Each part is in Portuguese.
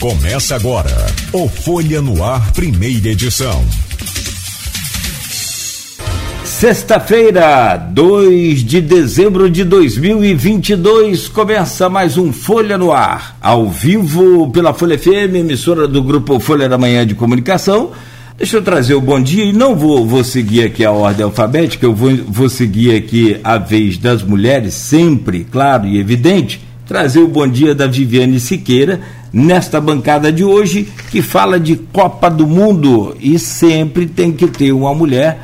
Começa agora o Folha no Ar, primeira edição. Sexta-feira, 2 de dezembro de 2022, começa mais um Folha no Ar, ao vivo pela Folha FM, emissora do grupo Folha da Manhã de Comunicação. Deixa eu trazer o bom dia e não vou, vou seguir aqui a ordem alfabética, eu vou, vou seguir aqui a vez das mulheres, sempre, claro e evidente, trazer o bom dia da Viviane Siqueira nesta bancada de hoje, que fala de Copa do Mundo e sempre tem que ter uma mulher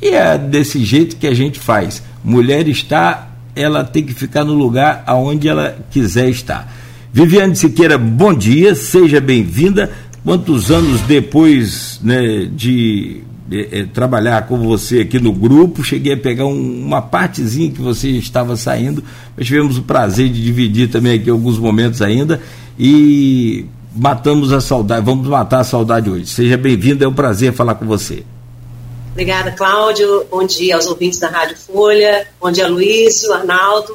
e é desse jeito que a gente faz. Mulher está, ela tem que ficar no lugar aonde ela quiser estar. Viviane Siqueira, bom dia, seja bem-vinda. Quantos anos depois né, de é, trabalhar com você aqui no grupo, cheguei a pegar um, uma partezinha que você estava saindo, mas tivemos o prazer de dividir também aqui alguns momentos ainda e matamos a saudade, vamos matar a saudade hoje. Seja bem-vindo, é um prazer falar com você. Obrigada, Cláudio. Bom dia aos ouvintes da Rádio Folha. Bom dia, Luiz, Arnaldo,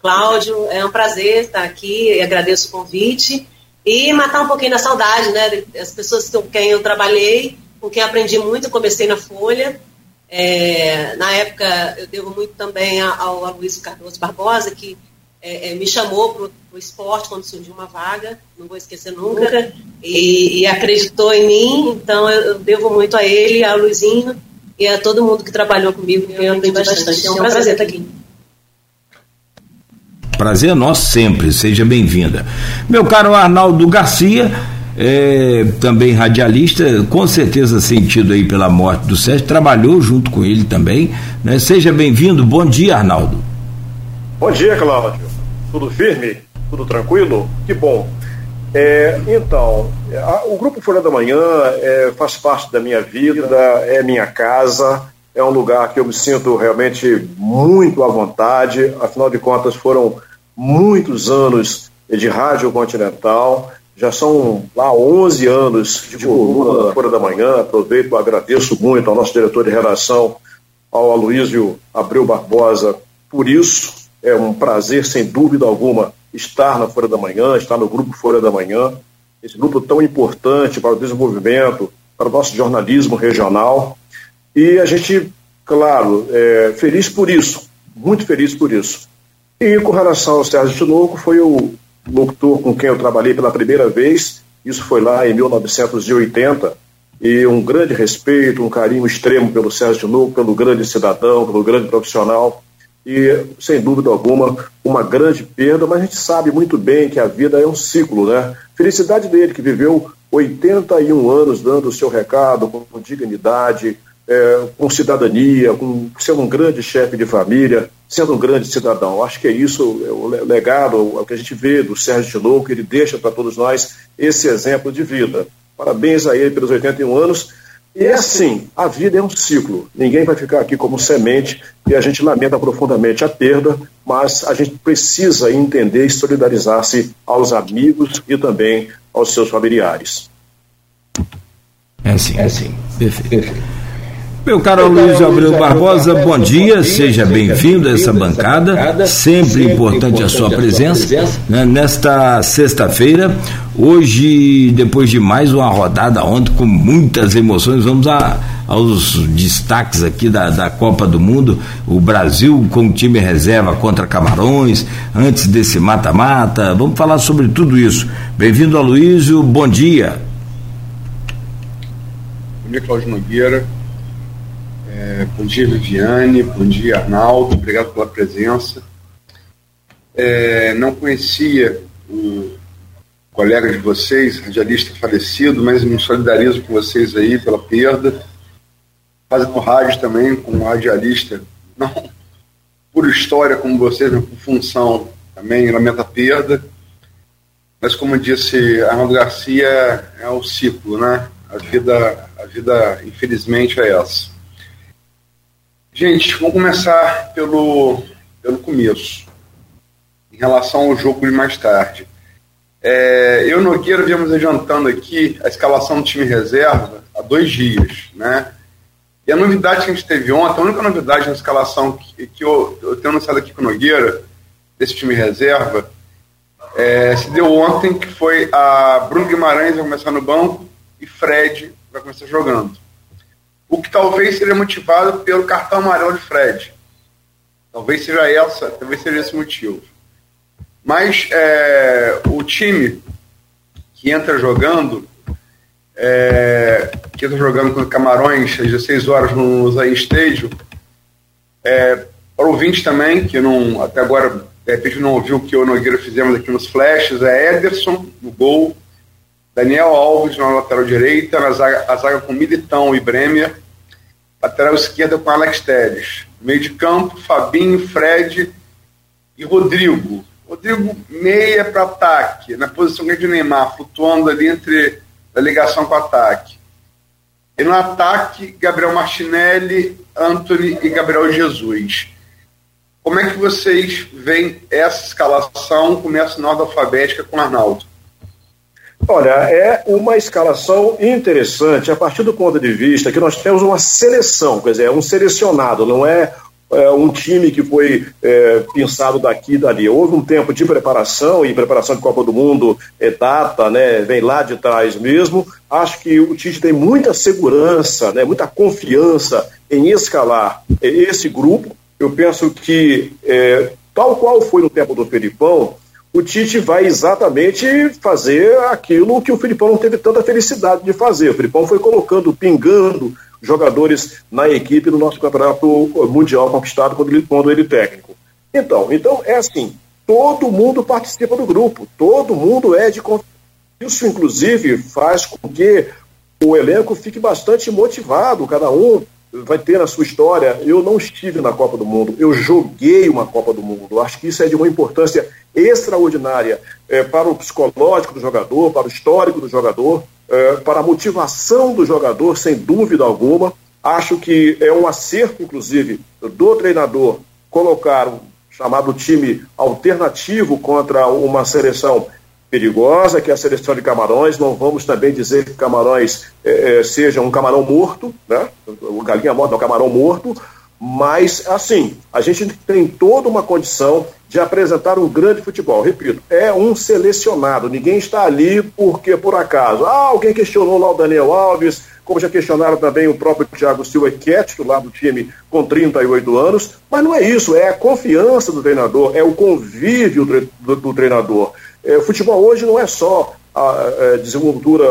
Cláudio. É um prazer estar aqui e agradeço o convite. E matar um pouquinho da saudade, né? Das pessoas com quem eu trabalhei, com quem aprendi muito, comecei na Folha. É, na época, eu devo muito também ao Aloysio Cardoso Barbosa, que é, é, me chamou para o esporte quando surgiu uma vaga, não vou esquecer nunca, e, e acreditou em mim, então eu, eu, devo muito a ele, a Luizinho, e a todo mundo que trabalhou comigo, que eu aprendi bastante. É um prazer estar aqui. Prazer é nosso sempre, seja bem-vinda. Meu caro Arnaldo Garcia, é, também radialista, com certeza sentido aí pela morte do Sérgio, trabalhou junto com ele também. Né? Seja bem-vindo, bom dia, Arnaldo. Bom dia, Cláudio. Tudo firme? Tudo tranquilo? Que bom. É, então, a, o Grupo Folha da Manhã é, faz parte da minha vida, é minha casa, é um lugar que eu me sinto realmente muito à vontade, afinal de contas foram muitos anos de rádio continental, já são lá 11 anos de coluna Folha da Manhã, aproveito agradeço muito ao nosso diretor de redação, ao Aloísio Abreu Barbosa, por isso, é um prazer, sem dúvida alguma, estar na Folha da Manhã, estar no Grupo Folha da Manhã, esse grupo tão importante para o desenvolvimento, para o nosso jornalismo regional. E a gente, claro, é, feliz por isso, muito feliz por isso. E com relação ao Sérgio Tinoco, foi o locutor com quem eu trabalhei pela primeira vez, isso foi lá em 1980, e um grande respeito, um carinho extremo pelo Sérgio Tinoco, pelo grande cidadão, pelo grande profissional. E, sem dúvida alguma, uma grande perda, mas a gente sabe muito bem que a vida é um ciclo, né? Felicidade dele, que viveu 81 anos dando o seu recado com dignidade, é, com cidadania, com sendo um grande chefe de família, sendo um grande cidadão. Acho que é isso, é o legado, é o que a gente vê do Sérgio Tinoco, que ele deixa para todos nós esse exemplo de vida. Parabéns a ele pelos 81 anos e é assim, a vida é um ciclo. Ninguém vai ficar aqui como semente e a gente lamenta profundamente a perda, mas a gente precisa entender e solidarizar-se aos amigos e também aos seus familiares. É sim, é sim. Perfeito. Perfeito. Meu caro Luiz Abreu Barbosa, bom dia, seja bem-vindo a essa bancada, sempre importante a sua presença, né, nesta sexta-feira, hoje, depois de mais uma rodada ontem com muitas emoções, vamos a, aos destaques aqui da, da Copa do Mundo, o Brasil com o time reserva contra Camarões, antes desse mata-mata, vamos falar sobre tudo isso. Bem-vindo, Aloysio, bom dia. Bom dia, Cláudio Nogueira é, bom dia, Viviane. Bom dia, Arnaldo. Obrigado pela presença. É, não conhecia o colega de vocês, radialista falecido, mas me solidarizo com vocês aí pela perda. Fazem no rádio também, com um radialista, não por história como vocês, mas por função também, lamenta a perda. Mas como disse Arnaldo Garcia, é o ciclo, né? A vida, a vida infelizmente é essa. Gente, vamos começar pelo, pelo começo. Em relação ao jogo de mais tarde. É, eu e Nogueira viemos adiantando aqui a escalação do time reserva há dois dias, né? E a novidade que a gente teve ontem, a única novidade na escalação que, que eu, eu tenho anunciado aqui com o Nogueira, desse time reserva, é, se deu ontem, que foi a Bruno Guimarães vai começar no banco e Fred vai começar jogando. O que talvez seja motivado pelo cartão amarelo de Fred. Talvez seja essa, talvez seja esse motivo. Mas é, o time que entra jogando, é, que entra jogando com Camarões às 16 horas no Zain Stadium, é, para ouvinte também, que não, até agora de repente não ouviu o que eu e Nogueira fizemos aqui nos flashes, é Ederson no gol, Daniel Alves na lateral direita, na zaga, a zaga com Militão e Bremer, lateral esquerda com Alex Telles, meio de campo, Fabinho, Fred e Rodrigo. Rodrigo meia para ataque, na posição é de Neymar, flutuando ali entre a ligação com o ataque. E no ataque, Gabriel Martinelli, Anthony e Gabriel Jesus. Como é que vocês veem essa escalação? Começa na ordem alfabética com Arnaldo. Olha, é uma escalação interessante a partir do ponto de vista que nós temos uma seleção, quer dizer, é um selecionado, não é, é um time que foi é, pensado daqui e dali. Houve um tempo de preparação e preparação de Copa do Mundo é data, né, vem lá de trás mesmo. Acho que o Tite tem muita segurança, né, muita confiança em escalar esse grupo eu penso que, é, tal qual foi no tempo do Felipão, o Tite vai exatamente fazer aquilo que o Filipão não teve tanta felicidade de fazer. O Filipão foi colocando, pingando jogadores na equipe no nosso campeonato mundial conquistado quando ele, quando ele técnico. Então, então é assim, todo mundo participa do grupo, todo mundo é de isso inclusive faz com que o elenco fique bastante motivado, cada um vai ter na sua história. Eu não estive na Copa do Mundo, eu joguei uma Copa do Mundo. Acho que isso é de uma importância extraordinária é, para o psicológico do jogador, para o histórico do jogador, é, para a motivação do jogador, sem dúvida alguma. Acho que é um acerto, inclusive, do treinador colocar um chamado time alternativo contra uma seleção perigosa, que é a seleção de Camarões. Não vamos também dizer que Camarões é, seja um camarão morto, né? O galinha morta é um camarão morto, mas assim, a gente tem toda uma condição de apresentar um grande futebol. Repito, é um selecionado, ninguém está ali porque por acaso. Ah, alguém questionou lá o Daniel Alves, como já questionaram também o próprio Thiago Silva, que é titular do time com 38 anos, mas não é isso, é a confiança do treinador, é o convívio do, do treinador. É, o futebol hoje não é só a, a desenvoltura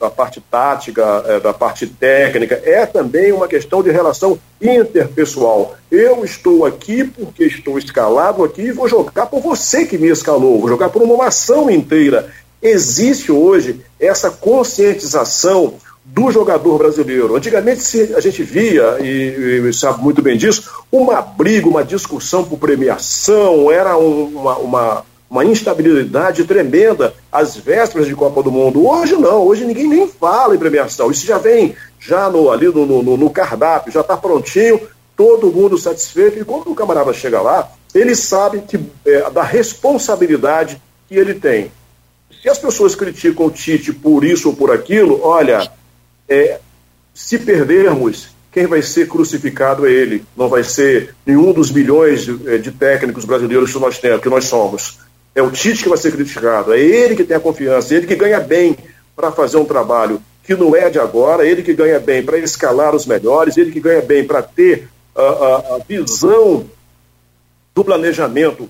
da parte tática, é, da parte técnica, é também uma questão de relação interpessoal. Eu estou aqui porque estou escalado aqui e vou jogar por você que me escalou, vou jogar por uma nação inteira. Existe hoje essa conscientização do jogador brasileiro. Antigamente a gente via, e, e, sabe muito bem disso, uma briga, uma discussão por premiação, era uma, uma, uma instabilidade tremenda às vésperas de Copa do Mundo. Hoje não, hoje ninguém nem fala em premiação. Isso já vem já no, ali no, no, no cardápio, já está prontinho, todo mundo satisfeito. E quando o camarada chega lá, ele sabe que, é, da responsabilidade que ele tem. Se as pessoas criticam o Tite por isso ou por aquilo, olha, é, se perdermos, quem vai ser crucificado é ele. Não vai ser nenhum dos milhões de, é, de técnicos brasileiros que nós temos, que nós somos. É o Tite que vai ser criticado, é ele que tem a confiança, é ele que ganha bem para fazer um trabalho que não é de agora, é ele que ganha bem para escalar os melhores, é ele que ganha bem para ter a, a, a, visão do planejamento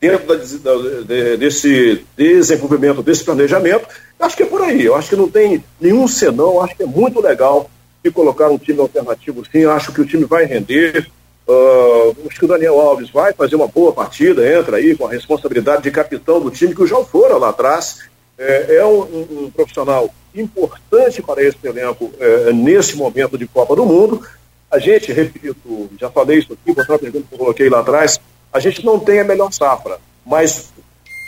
dentro da, da, desse desenvolvimento desse planejamento. Acho que é por aí, eu acho que não tem nenhum senão, acho que é muito legal de colocar um time alternativo sim, acho que o time vai render, Uh, acho que o Daniel Alves vai fazer uma boa partida, entra aí com a responsabilidade de capitão do time, que o João Fora lá atrás é, é um, um, profissional importante para esse elenco é, nesse momento de Copa do Mundo. A gente, repito, já falei isso aqui, vou pergunta que eu coloquei lá atrás, a gente não tem a melhor safra, mas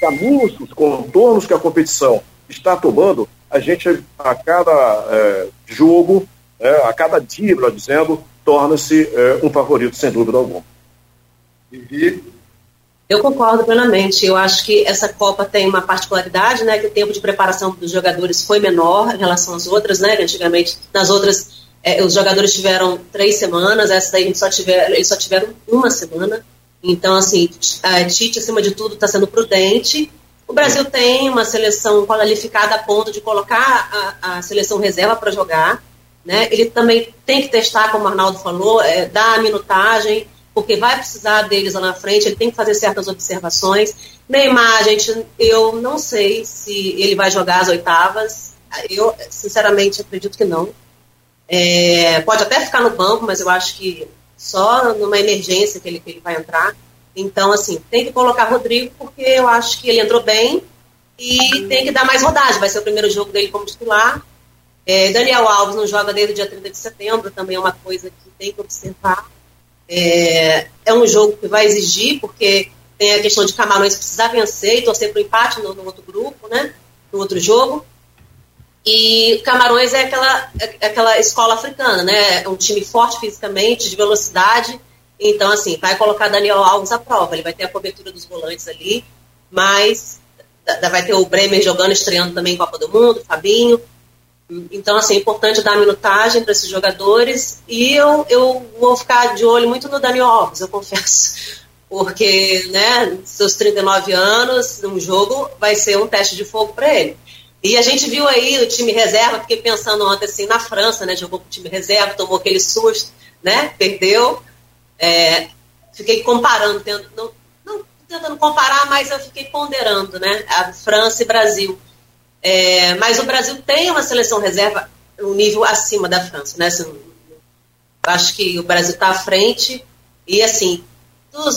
caminhos, os contornos que a competição está tomando, a gente, a cada é, jogo, é, a cada dia, melhor dizendo, torna-se é, um favorito, sem dúvida alguma. E... Eu concordo plenamente. Eu acho que essa Copa tem uma particularidade, né? Que o tempo de preparação dos jogadores foi menor em relação às outras, né? Que antigamente, nas outras, é, os jogadores tiveram três semanas, essa daí a gente só tiver, eles só tiveram uma semana. Então, assim, a Tite, acima de tudo, está sendo prudente O Brasil tem uma seleção qualificada a ponto de colocar a, a seleção reserva para jogar. Né? Ele também tem que testar, como o Arnaldo falou, é, dar a minutagem, porque vai precisar deles lá na frente, ele tem que fazer certas observações. Neymar, gente, eu não sei se ele vai jogar as oitavas. Eu, sinceramente, acredito que não. É, pode até ficar no banco, mas eu acho que só numa emergência que ele, que ele vai entrar. Então, assim, tem que colocar Rodrigo, porque eu acho que ele entrou bem e tem que dar mais rodagem. Vai ser o primeiro jogo dele como titular. É, Daniel Alves não joga desde o dia 30 de setembro, também é uma coisa que tem que observar. É, é um jogo que vai exigir, porque tem a questão de Camarões precisar vencer e torcer para o empate no, no, outro grupo, né? No outro jogo. E Camarões é aquela, é aquela escola africana, né? É um time forte fisicamente, de velocidade. Então, assim, vai colocar Daniel Alves à prova. Ele vai ter a cobertura dos volantes ali, mas vai ter o Bremer jogando, estreando também Copa do Mundo, Fabinho. Então, assim, é importante dar minutagem para esses jogadores e eu, eu vou ficar de olho muito no Daniel Alves, eu confesso. Porque, né, seus 39 anos, um jogo vai ser um teste de fogo para ele. E a gente viu aí o time reserva, fiquei pensando ontem assim, na França, né, jogou com o time reserva, tomou aquele susto, né, perdeu. É, fiquei comparando, tendo, não, não tentando comparar, mas eu fiquei ponderando, né, a França e Brasil é, mas o Brasil tem uma seleção reserva um nível acima da França, né? Assim, acho que o Brasil está à frente e assim,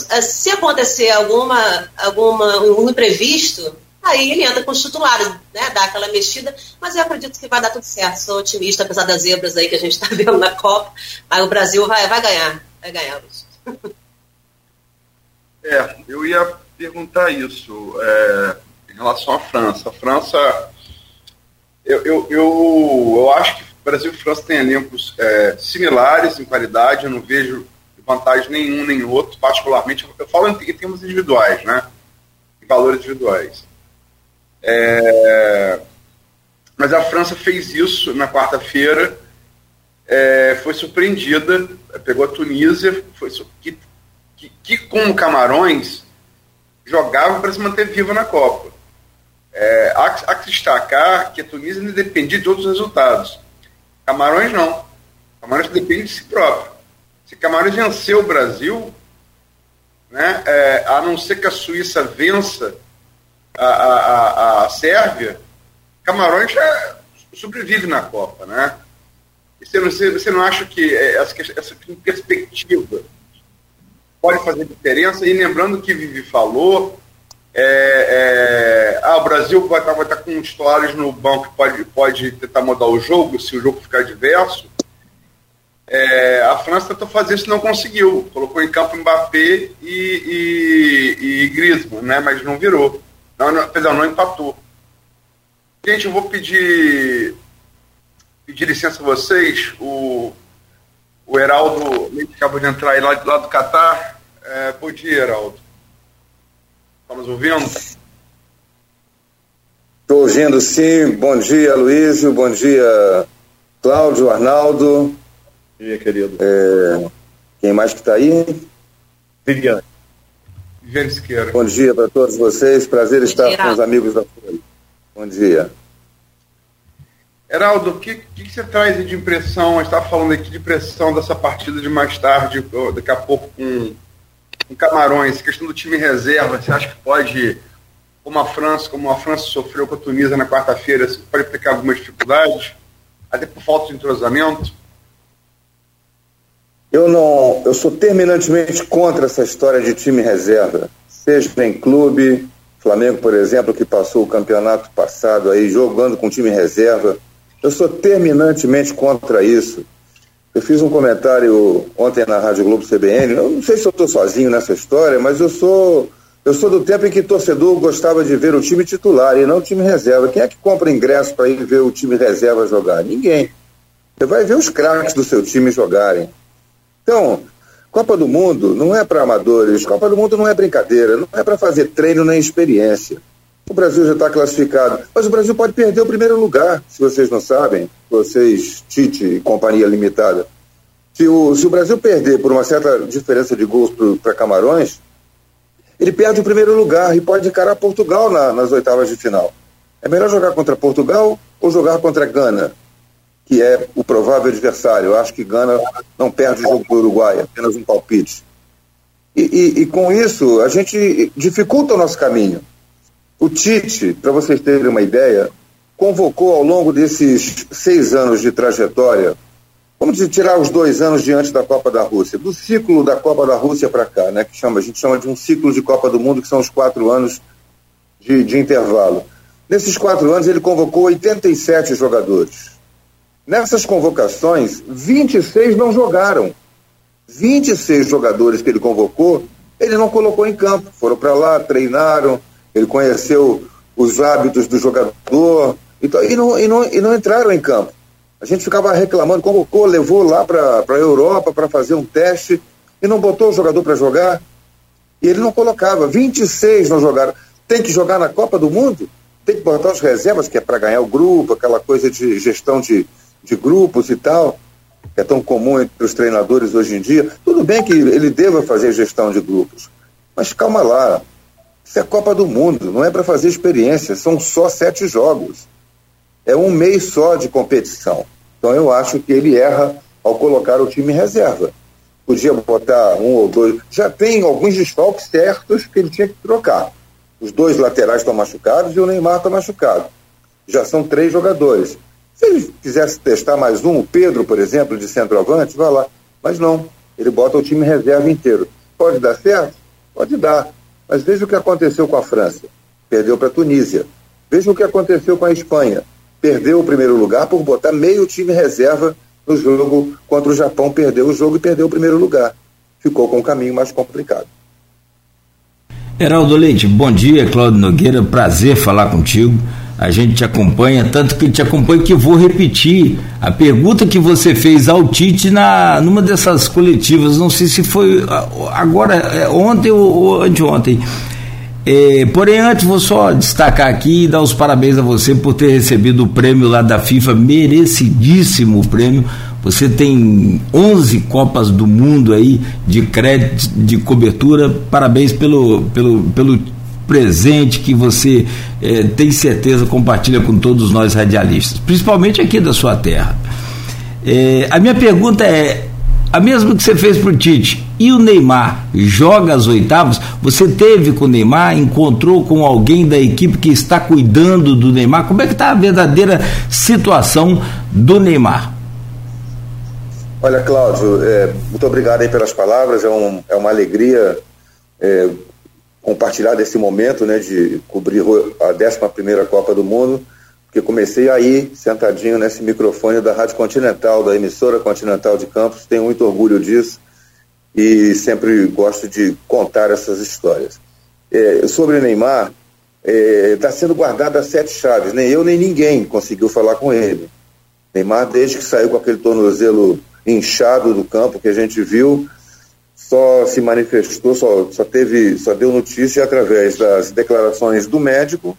eh, se acontecer alguma, alguma um imprevisto, aí ele entra com os titulares, né? Dá aquela mexida, mas eu acredito que vai dar tudo certo. Sou otimista, apesar das zebras aí que a gente está vendo na Copa, mas o Brasil vai, vai ganhar, vai ganhar. É, eu ia perguntar isso é, em relação à França. A França eu, eu, eu, eu acho que Brasil e França têm elencos é, similares em qualidade, eu não vejo vantagem nenhum nem outro, particularmente, eu falo em, termos individuais, né? Em valores individuais. É, mas a França fez isso na quarta-feira, é, foi surpreendida, pegou a Tunísia, foi, que, que, que com Camarões jogava para se manter viva na Copa. É, há, há, que destacar que a Tunísia não depende de outros resultados. Camarões não. Camarões depende de si próprio. Se Camarões vencer o Brasil, né, é, a não ser que a Suíça vença a, a, a, a Sérvia, Camarões já sobrevive na Copa. Né? Você, você, você não acha que essa, essa perspectiva pode fazer diferença? E lembrando que Vivi falou é, é, ah, o Brasil vai estar, vai estar com titulares no banco pode, pode tentar mudar o jogo, se o jogo ficar diverso. É, a França tentou fazer isso não conseguiu. Colocou em campo Mbappé e, e, e Griezmann, né? mas não virou. Não, não, perdão, não empatou. Gente, eu vou pedir, pedir licença a vocês. O, o Heraldo acabou de entrar aí lá, lá do Catar. É, bom dia, Heraldo. Estamos ouvindo? Estou ouvindo sim. Bom dia, Luísio. Bom dia, Cláudio, Arnaldo. Bom dia, querido. É... Quem mais que está aí? Viviane. Viviane Siqueira. Bom dia para todos vocês. Prazer estar dia. com os amigos da Folha. Bom dia. Heraldo, o que, que, você traz de impressão? A gente estava falando aqui de impressão dessa partida de mais tarde, daqui a pouco com com Camarões, questão do time reserva, você acha que pode, como a França, como a França sofreu com a Tunísia na quarta-feira, pode aplicar algumas dificuldades, até por falta de entrosamento? Eu não, eu sou terminantemente contra essa história de time reserva, seja em clube, Flamengo, por exemplo, que passou o campeonato passado aí jogando com time reserva. Eu sou terminantemente contra isso. Eu fiz um comentário ontem na Rádio Globo CBN. Eu não sei se eu estou sozinho nessa história, mas eu sou eu sou do tempo em que torcedor gostava de ver o time titular e não o time reserva. Quem é que compra ingresso para ir ver o time reserva jogar? Ninguém. Você vai ver os craques do seu time jogarem. Então, Copa do Mundo não é para amadores, Copa do Mundo não é brincadeira, não é para fazer treino nem experiência. O Brasil já está classificado, mas o Brasil pode perder o primeiro lugar, se vocês não sabem, vocês, Tite e companhia limitada. Se o, se o Brasil perder por uma certa diferença de gols para Camarões, ele perde o primeiro lugar e pode encarar Portugal na, nas oitavas de final. É melhor jogar contra Portugal ou jogar contra Gana, que é o provável adversário. Eu acho que Gana não perde o jogo para o Uruguai, apenas um palpite. E, e, e, com isso, a gente dificulta o nosso caminho. O Tite, para vocês terem uma ideia, convocou ao longo desses seis anos de trajetória, vamos tirar os dois anos diante da Copa da Rússia, do ciclo da Copa da Rússia para cá, né, que chama, a gente chama de um ciclo de Copa do Mundo, que são os quatro anos de, de intervalo. Nesses quatro anos, ele convocou 87 jogadores. Nessas convocações, 26 não jogaram. 26 jogadores que ele convocou, ele não colocou em campo. Foram para lá, treinaram, ele conheceu os hábitos do jogador, então, e, não, e, não, e não entraram em campo. A gente ficava reclamando, convocou, levou lá para a Europa para fazer um teste e não botou o jogador para jogar. E ele não colocava. 26 não jogaram. Tem que jogar na Copa do Mundo? Tem que botar as reservas, que é para ganhar o grupo, aquela coisa de gestão de, de grupos e tal, que é tão comum entre os treinadores hoje em dia. Tudo bem que ele deva fazer gestão de grupos, mas calma lá. Isso é Copa do Mundo, não é para fazer experiência, são só sete jogos é um mês só de competição. Então eu acho que ele erra ao colocar o time em reserva. Podia botar um ou dois. Já tem alguns desfalques certos que ele tinha que trocar. Os dois laterais estão machucados e o Neymar está machucado. Já são três jogadores. Se ele quisesse testar mais um, o Pedro, por exemplo, de centroavante, vai lá. Mas não, ele bota o time reserva inteiro. Pode dar certo? Pode dar. Mas veja o que aconteceu com a França. Perdeu para a Tunísia. Veja o que aconteceu com a Espanha perdeu o primeiro lugar por botar meio time reserva no jogo contra o Japão, perdeu o jogo e perdeu o primeiro lugar. Ficou com um caminho mais complicado. Heraldo Leite, bom dia, Cláudio Nogueira, prazer falar contigo. A gente te acompanha, tanto que te acompanho que vou repetir a pergunta que você fez ao Tite na, numa dessas coletivas, não sei se foi agora, é, ontem ou, ou anteontem. É, porém, antes vou só destacar aqui e dar os parabéns a você por ter recebido o prêmio lá da FIFA, merecidíssimo prêmio. Você tem 11 Copas do Mundo aí de crédito, de cobertura. Parabéns pelo, pelo, pelo presente que você é, tem certeza compartilha com todos nós radialistas, principalmente aqui da sua terra. É, a minha pergunta é: a mesma que você fez para o Tite. E o Neymar joga as oitavas? Você teve com o Neymar, encontrou com alguém da equipe que está cuidando do Neymar? Como é que está a verdadeira situação do Neymar? Olha, Cláudio, é, muito obrigado aí pelas palavras. É, um, é uma alegria é, compartilhar desse momento né, de cobrir a 11 Copa do Mundo que comecei aí, sentadinho nesse microfone da Rádio Continental, da emissora Continental de Campos, tenho muito orgulho disso e sempre gosto de contar essas histórias. É, sobre Neymar, está é, sendo guardado as sete chaves, nem eu nem ninguém conseguiu falar com ele. Neymar, desde que saiu com aquele tornozelo inchado do campo que a gente viu, só se manifestou, só, só teve, só deu notícia através das declarações do médico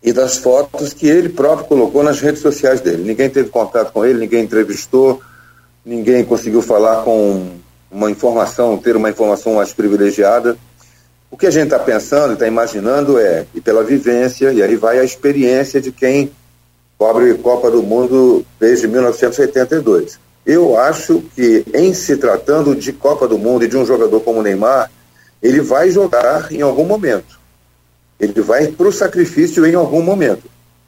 e das fotos que ele próprio colocou nas redes sociais dele. Ninguém teve contato com ele, ninguém entrevistou, ninguém conseguiu falar com uma informação, ter uma informação mais privilegiada. O que a gente está pensando e está imaginando é, e pela vivência, e aí vai a experiência de quem cobre Copa do Mundo desde 1982. Eu acho que, em se tratando de Copa do Mundo e de um jogador como Neymar, ele vai jogar em algum momento ele vai para o sacrifício em algum momento.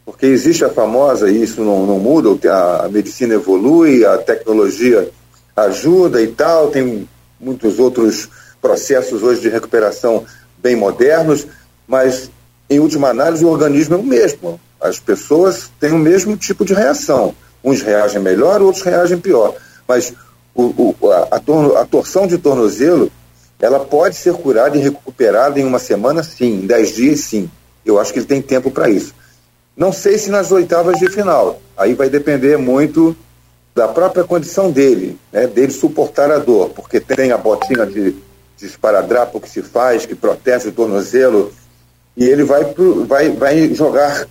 Porque existe a famosa, e isso não, não muda, a, a medicina evolui, a tecnologia ajuda e tal, tem muitos outros processos hoje de recuperação bem modernos, mas em última análise o organismo é o mesmo. As pessoas têm o mesmo tipo de reação. Uns reagem melhor, outros reagem pior. Mas o, o, a, a, torção de tornozelo ela pode ser curada e recuperada em uma semana, sim, em dez dias, sim. Eu acho que ele tem tempo para isso. Não sei se nas oitavas de final. Aí vai depender muito da própria condição dele, né, dele suportar a dor, porque tem a botinha de, de esparadrapo que se faz, que protege o tornozelo, e ele vai, pro, vai, vai jogar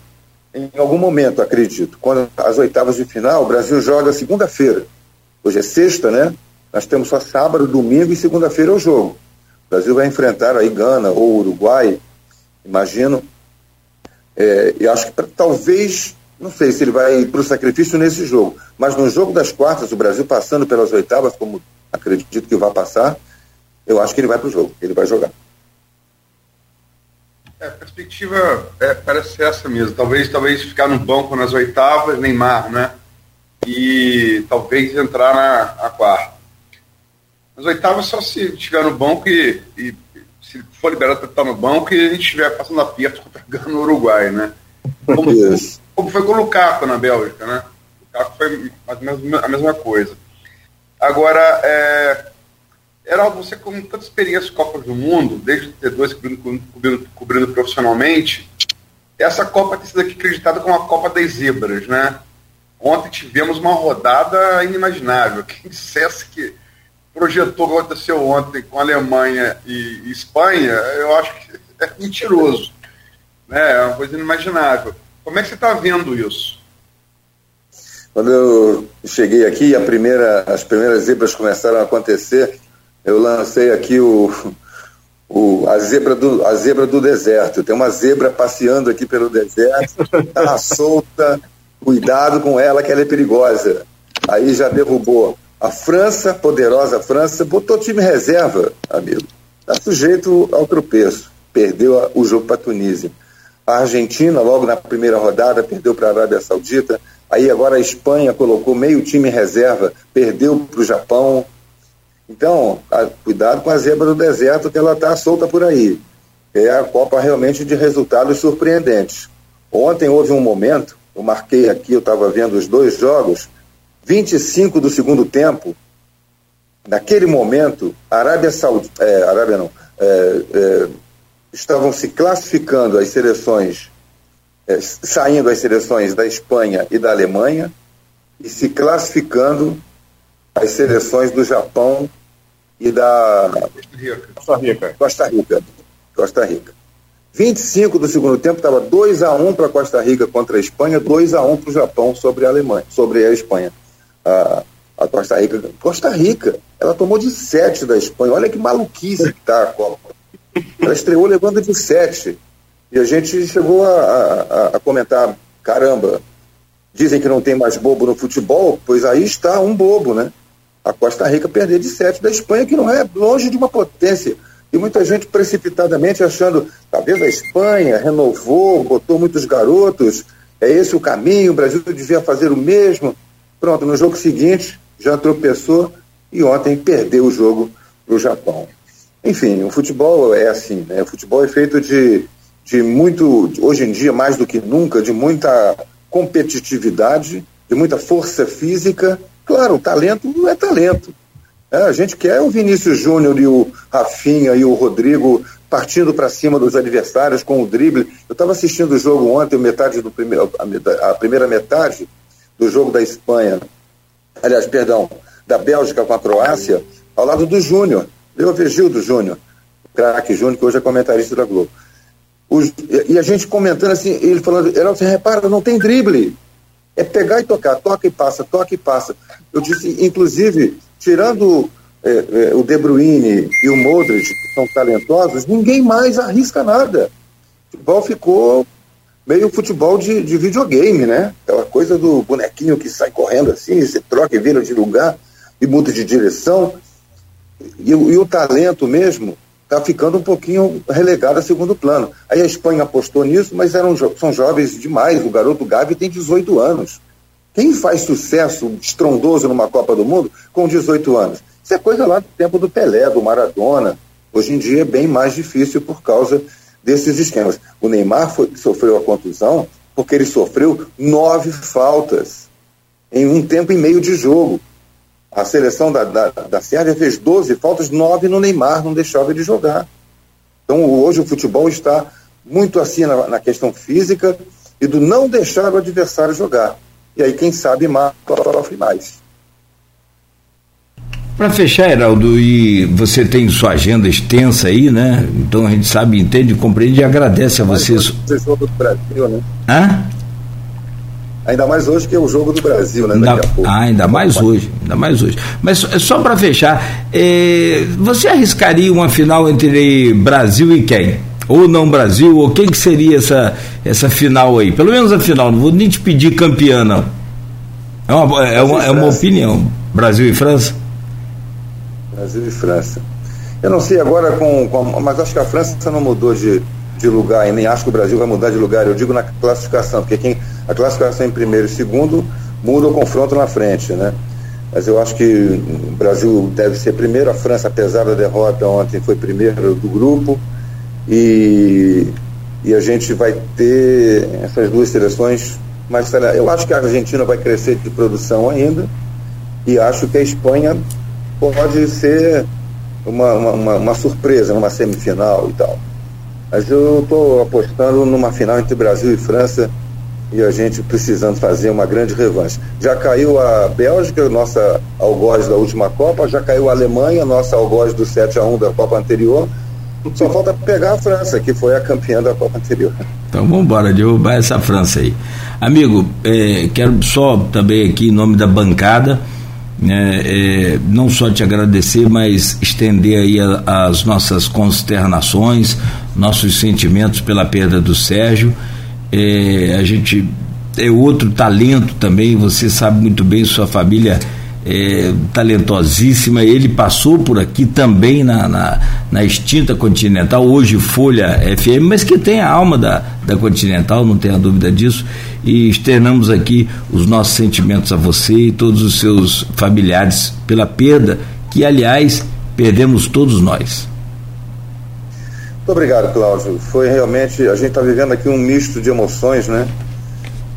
em algum momento, acredito. Quando as oitavas de final, o Brasil joga segunda-feira. Hoje é sexta, né? Nós temos só sábado, domingo e segunda-feira é o jogo. O Brasil vai enfrentar aí Gana ou Uruguai, imagino. É, e acho que talvez, não sei se ele vai para o sacrifício nesse jogo, mas no jogo das quartas, o Brasil passando pelas oitavas, como acredito que vai passar, eu acho que ele vai para o jogo, ele vai jogar. É, a perspectiva é, parece ser essa mesmo. Talvez, talvez ficar no banco nas oitavas, Neymar, né? E talvez entrar na, na quarta. Nas oitavas só se estiver no banco e, e se for liberado para estar no banco e a gente estiver passando aperto contra o Uruguai, né? Como, como, foi com o Lukaku na Bélgica, né? O Lukaku foi mais ou menos a mesma coisa. Agora, é, Heraldo, você com tanta experiência em Copas do Mundo, desde o T2 cobrindo, cobrindo, cobrindo, profissionalmente, essa Copa tem sido aqui acreditada como a Copa das Zebras, né? Ontem tivemos uma rodada inimaginável. Quem dissesse que projetou o que aconteceu ontem com Alemanha e, e Espanha, eu acho que é mentiroso. Né? É uma coisa inimaginável. Como é que você está vendo isso? Quando eu cheguei aqui, primeira, as primeiras zebras começaram a acontecer, eu lancei aqui o, o, a, zebra do, a zebra do deserto. Tem uma zebra passeando aqui pelo deserto, está solta, cuidado com ela que ela é perigosa. Aí já derrubou. A França, poderosa França, botou time reserva, amigo. Está sujeito ao tropeço. Perdeu o jogo para a Tunísia. A Argentina, logo na primeira rodada, perdeu para a Arábia Saudita. Aí agora a Espanha colocou meio time reserva, perdeu para o Japão. Então, a, cuidado com a zebra do deserto, que ela está solta por aí. É a Copa realmente de resultados surpreendentes. Ontem houve um momento, eu marquei aqui, eu estava vendo os dois jogos, 25 do segundo tempo, naquele momento, a Arábia Saudita, é, Arábia não, é, é, estavam se classificando as seleções, é, saindo as seleções da Espanha e da Alemanha, e se classificando as seleções do Japão e da Costa Rica. Costa Rica. Costa Rica. 25 do segundo tempo estava 2 a 1 para Costa Rica contra a Espanha, 2 a 1 para o Japão sobre a Alemanha, sobre a Espanha. A, a Costa Rica, Costa Rica, ela tomou de 7 da Espanha. Olha que maluquice que está a Copa. Ela estreou levando de 7. E a gente chegou a, a, a comentar, caramba, dizem que não tem mais bobo no futebol, pois aí está um bobo, né? A Costa Rica perder de 7 da Espanha, que não é longe de uma potência. E muita gente precipitadamente achando, talvez a Espanha renovou, botou muitos garotos, é esse o caminho, o Brasil devia fazer o mesmo. Pronto, no jogo seguinte já tropeçou e ontem perdeu o jogo para o Japão. Enfim, o futebol é assim, né? O futebol é feito de, de muito, hoje em dia mais do que nunca, de muita competitividade, de muita força física Claro, o talento não é talento. É, a gente quer o Vinícius Júnior e o Rafinha e o Rodrigo partindo para cima dos adversários com o drible. Eu estava assistindo o jogo ontem, metade do primeiro, a, primeira metade do jogo da Espanha, aliás, perdão, da Bélgica com a Croácia, ao lado do Júnior, Leovegildo Júnior, craque Júnior, que hoje é comentarista da Globo. E a gente comentando assim, ele falando, você repara, não tem drible. É pegar e tocar, toca e passa, toca e passa. Eu disse, inclusive, tirando é, é, o De Bruyne e o Modric, que são talentosos, ninguém mais arrisca nada. O futebol ficou meio futebol de, de videogame, né? Aquela coisa do bonequinho que sai correndo assim, você troca e vira de lugar e muda de direção. E, e o talento mesmo está ficando um pouquinho relegado a segundo plano. Aí a Espanha apostou nisso, mas eram, são jovens demais. O garoto Gavi tem 18 anos. Quem faz sucesso estrondoso numa Copa do Mundo com 18 anos? Isso é coisa lá do tempo do Pelé, do Maradona. Hoje em dia é bem mais difícil por causa desses esquemas. O Neymar foi, sofreu a contusão porque ele sofreu nove faltas em um tempo e meio de jogo. A seleção da, da, da Sérvia fez 12 faltas, 9 no Neymar, não deixava ele jogar. Então hoje o futebol está muito assim na, na questão física e do não deixar o adversário jogar. E aí, quem sabe, mais sofre mais. Para fechar, Heraldo, e você tem sua agenda extensa aí, né? Então a gente sabe, entende, compreende e agradece a vocês. Você do Brasil, né? Hã? Ainda mais hoje que é o jogo do Brasil, né? Ainda, ah, ainda mais hoje, ainda mais hoje. Mas só para fechar, eh, você arriscaria uma final entre Brasil e quem? Ou não Brasil, ou quem que seria essa, essa final aí? Pelo menos a final, não vou nem te pedir campeã, não. É uma, é uma, é uma opinião. Brasil e França? Brasil e França. Eu não sei agora com, com mas acho que a França não mudou de, de lugar e nem acho que o Brasil vai mudar de lugar. Eu digo na classificação, porque quem a classificação em primeiro e segundo muda o confronto na frente, né? Mas eu acho que o Brasil deve ser primeiro, a França, apesar da derrota ontem, foi primeiro do grupo e, e a gente vai ter essas duas seleções mas eu acho que a Argentina vai crescer de produção ainda e acho que a Espanha pode ser uma, uma, uma surpresa numa semifinal e tal. Mas eu estou apostando numa final entre Brasil e França e a gente precisando fazer uma grande revanche. Já caiu a Bélgica, nossa algoz da última Copa, já caiu a Alemanha, nossa algoz do 7 a 1 da Copa anterior. Só falta pegar a França, que foi a campeã da Copa anterior. Então vamos embora, derrubar essa França aí. Amigo, é, quero só também aqui em nome da bancada, né, é, não só te agradecer, mas estender aí a, as nossas consternações, nossos sentimentos pela perda do Sérgio. É, a gente é outro talento também, você sabe muito bem, sua família é, talentosíssima. Ele passou por aqui também na, na, na, extinta Continental, hoje Folha FM, mas que tem a alma da, da Continental, não tenha dúvida disso. E externamos aqui os nossos sentimentos a você e todos os seus familiares pela perda, que aliás perdemos todos nós. Muito obrigado, Cláudio. Foi realmente, a gente está vivendo aqui um misto de emoções, né?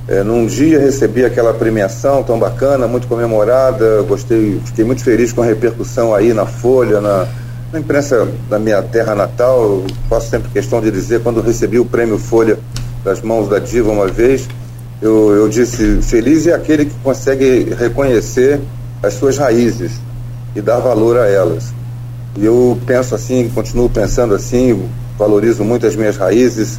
É, num dia recebi aquela premiação tão bacana, muito comemorada, gostei, fiquei muito feliz com a repercussão aí na Folha, na, na imprensa da minha terra natal. faço sempre questão de dizer, quando recebi o prêmio Folha das mãos da Diva uma vez, eu, eu disse: feliz é aquele que consegue reconhecer as suas raízes e dar valor a elas. E eu penso assim, continuo pensando assim, valorizo muito as minhas raízes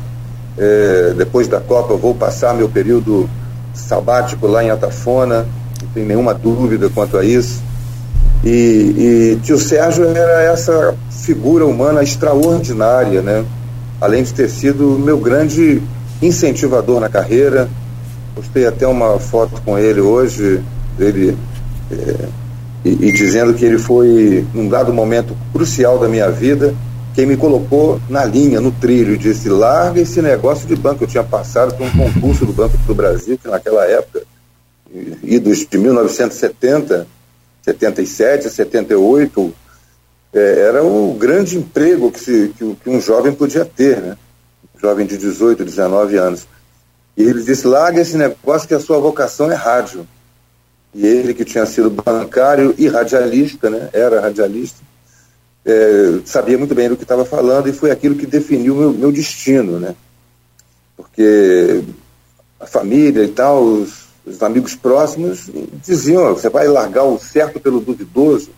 é, depois da Copa vou passar meu período sabático lá em Atafona, não tem nenhuma dúvida quanto a isso. E, e tio Sérgio era essa figura humana extraordinária, né? Além de ter sido meu grande incentivador na carreira. Postei até uma foto com ele hoje, ele é, e, e dizendo que ele foi, num dado momento crucial da minha vida, quem me colocou na linha, no trilho, disse: larga esse negócio de banco. Eu tinha passado por um concurso do Banco do Brasil, que naquela época, idos de 1970, 77, 78, é, era o grande emprego que, se, que, que, um jovem podia ter, né? Um jovem de 18, 19 anos. E ele disse: larga esse negócio que a sua vocação é rádio. E ele, que tinha sido bancário e radialista, né? era radialista, é, sabia muito bem do que estava falando e foi aquilo que definiu meu, meu destino, né? Porque a família e tal, os, os amigos próximos diziam: você vai largar o certo pelo duvidoso.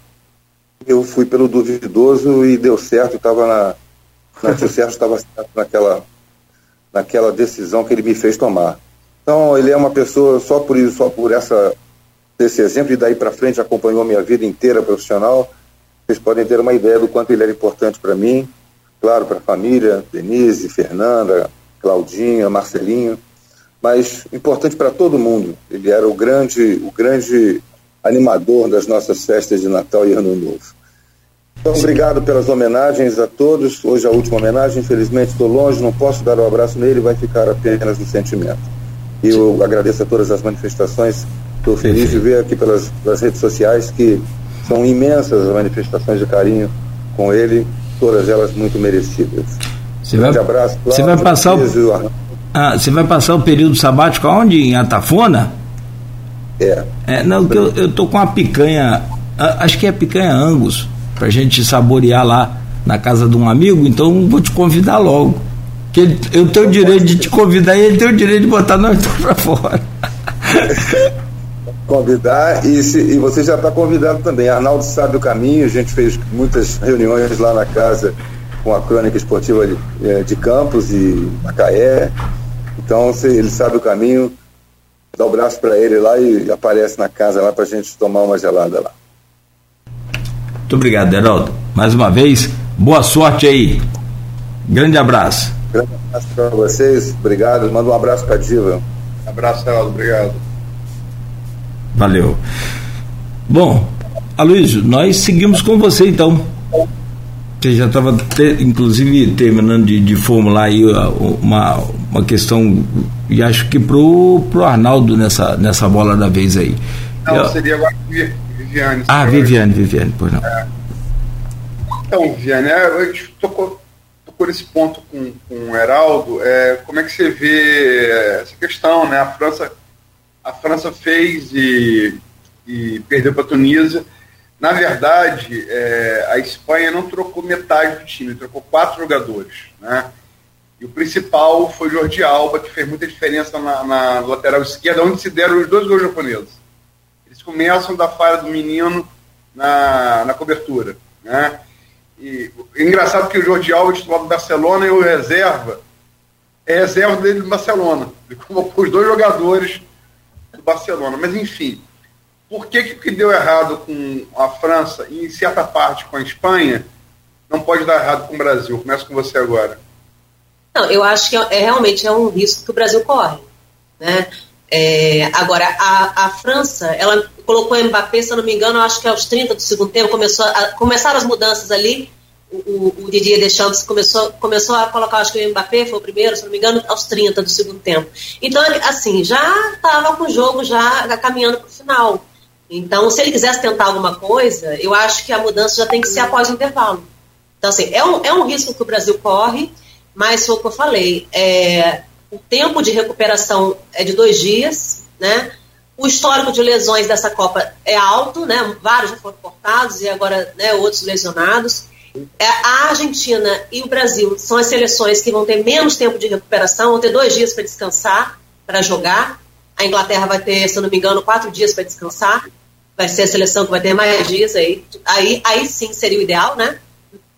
Eu fui pelo duvidoso e deu certo, estava na, na o Sérgio estava certo naquela, naquela decisão que ele me fez tomar. Então ele é uma pessoa só por isso, só por essa esse exemplo e daí para frente acompanhou a minha vida inteira profissional vocês podem ter uma ideia do quanto ele era importante para mim, claro, para a família, Denise, Fernanda, Claudinha, Marcelinho, mas importante para todo mundo. Ele era o grande, o grande animador das nossas festas de Natal e Ano Novo. Então, obrigado pelas homenagens a todos. Hoje a última homenagem, infelizmente estou longe, não posso dar o um abraço nele, vai ficar apenas no sentimento. E eu agradeço a todas as manifestações. Estou feliz de ver aqui pelas, pelas redes sociais que são imensas as manifestações de carinho com ele, todas elas muito merecidas. Você vai, abraço. Você vai passar o, ah, você vai passar o período sabático aonde? Em Atafona? É. é não, eu, eu tô com uma picanha, acho que é picanha Angus, pra gente saborear lá na casa de um amigo, então vou te convidar logo. Que eu tenho o direito de te convidar e ele tem o direito de botar nós pra fora. convidar e, se, e você já está convidado também. Arnaldo sabe o caminho, a gente fez muitas reuniões lá na casa com a crônica esportiva de, é, de Campos e Macaé. Então ele sabe o caminho. dá o braço para ele lá e aparece na casa lá para a gente tomar uma gelada lá. Muito obrigado, Heraldo. Mais uma vez, boa sorte aí. Grande abraço. Grande abraço para vocês, obrigado. Manda um abraço para a Diva. Abraço, Heraldo, obrigado. Valeu. Bom, Aloysio, nós seguimos com você então. Você já estava, inclusive, terminando de, de, formular aí uma, uma questão, e acho que pro, pro Arnaldo nessa, nessa bola da vez aí. Não, Eu, seria agora Viviane. Ah, Viviane, Viviane, pois não. É. Então, Viviane, é, a gente tocou, tocou nesse ponto com, com o Heraldo. É, como é que você vê essa questão, né? A França, a França fez e, e perdeu para a Tunísia na verdade, é, a Espanha não trocou metade do time, trocou quatro jogadores. Né? E o principal foi Jordi Alba, que fez muita diferença na, na lateral esquerda, onde se deram os dois gols japoneses. Eles começam da falha do menino na, na cobertura. Né? E é engraçado que o Jordi Alba titular do Barcelona e o reserva é reserva dele do Barcelona. Ele colocou os dois jogadores do Barcelona. Mas enfim, por que, que deu errado com a França e, em certa parte, com a Espanha, não pode dar errado com o Brasil? Começo com você agora. Não, eu acho que é, é realmente é um risco que o Brasil corre. Né? É, agora, a, a, França, ela colocou o Mbappé, se eu não me engano, acho que aos 30 do segundo tempo, começou a, começaram as mudanças ali. O, o, Didier Deschamps começou, começou a colocar, acho que o Mbappé foi o primeiro, se não me engano, aos 30 do segundo tempo. Então, assim, já estava com o jogo já caminhando para o final. Então, se ele quisesse tentar alguma coisa, eu acho que a mudança já tem que ser após o intervalo. Então, assim, é um, é um risco que o Brasil corre, mas foi o que eu falei. É, o tempo de recuperação é de dois dias, né? O histórico de lesões dessa Copa é alto, né? Vários já foram cortados e agora né, outros lesionados. É, a Argentina e o Brasil são as seleções que vão ter menos tempo de recuperação, vão ter dois dias para descansar, para jogar. A Inglaterra vai ter, se eu não me engano, quatro dias para descansar vai ser a seleção que vai ter mais dias aí, aí, aí sim seria o ideal, né?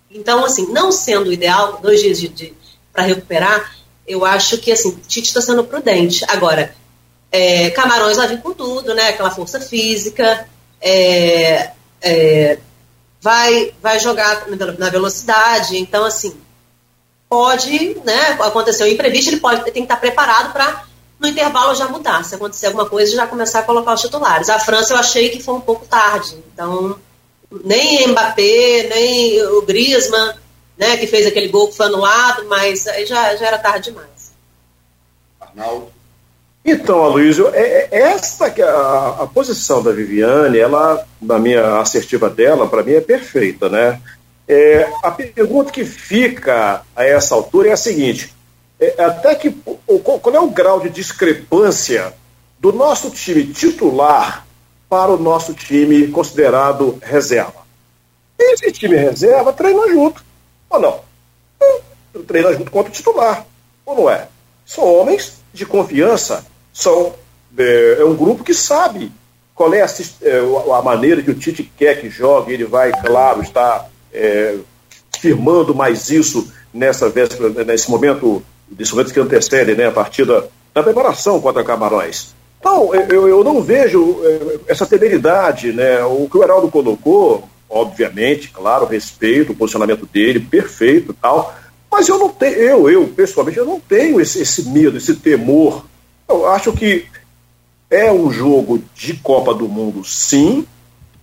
Então, assim, não sendo o ideal, dois dias de, de para recuperar, eu acho que, assim, Tite está sendo prudente. Agora, é, Camarões vai vir com tudo, né? Aquela força física, é, é, vai, vai jogar na velocidade, então, assim, pode, né, acontecer o imprevisto, ele pode, tem que estar preparado para no intervalo já mudar. Se acontecer alguma coisa, já começar a colocar os titulares. A França eu achei que foi um pouco tarde. Então, nem Mbappé, nem o Griezmann, né, que fez aquele gol que foi anulado, mas aí já, já era tarde demais. Arnaldo. Então, Aloysio, é, é que a, a, posição da Viviane, ela, na minha assertiva dela, para mim é perfeita, né? É, a pergunta que fica a essa altura é a seguinte: é, até que qual é o grau de discrepância do nosso time titular para o nosso time considerado reserva. Esse time reserva treina junto, ou não? Hum, treina junto contra o titular, ou não é? São homens de confiança, são é, é um grupo que sabe qual é a, é, a, maneira que o Tite quer que jogue, ele vai, claro, estar é, firmando mais isso nessa véspera, nesse momento desse momento que antecede né, a partida da preparação contra Camarões. Então, eu, eu não vejo eh, essa temeridade, né? O que o Heraldo colocou, obviamente, claro, respeito o posicionamento dele, perfeito tal, mas eu não tenho, eu, eu, pessoalmente, eu não tenho esse, esse medo, esse temor. Eu acho que é um jogo de Copa do Mundo, sim.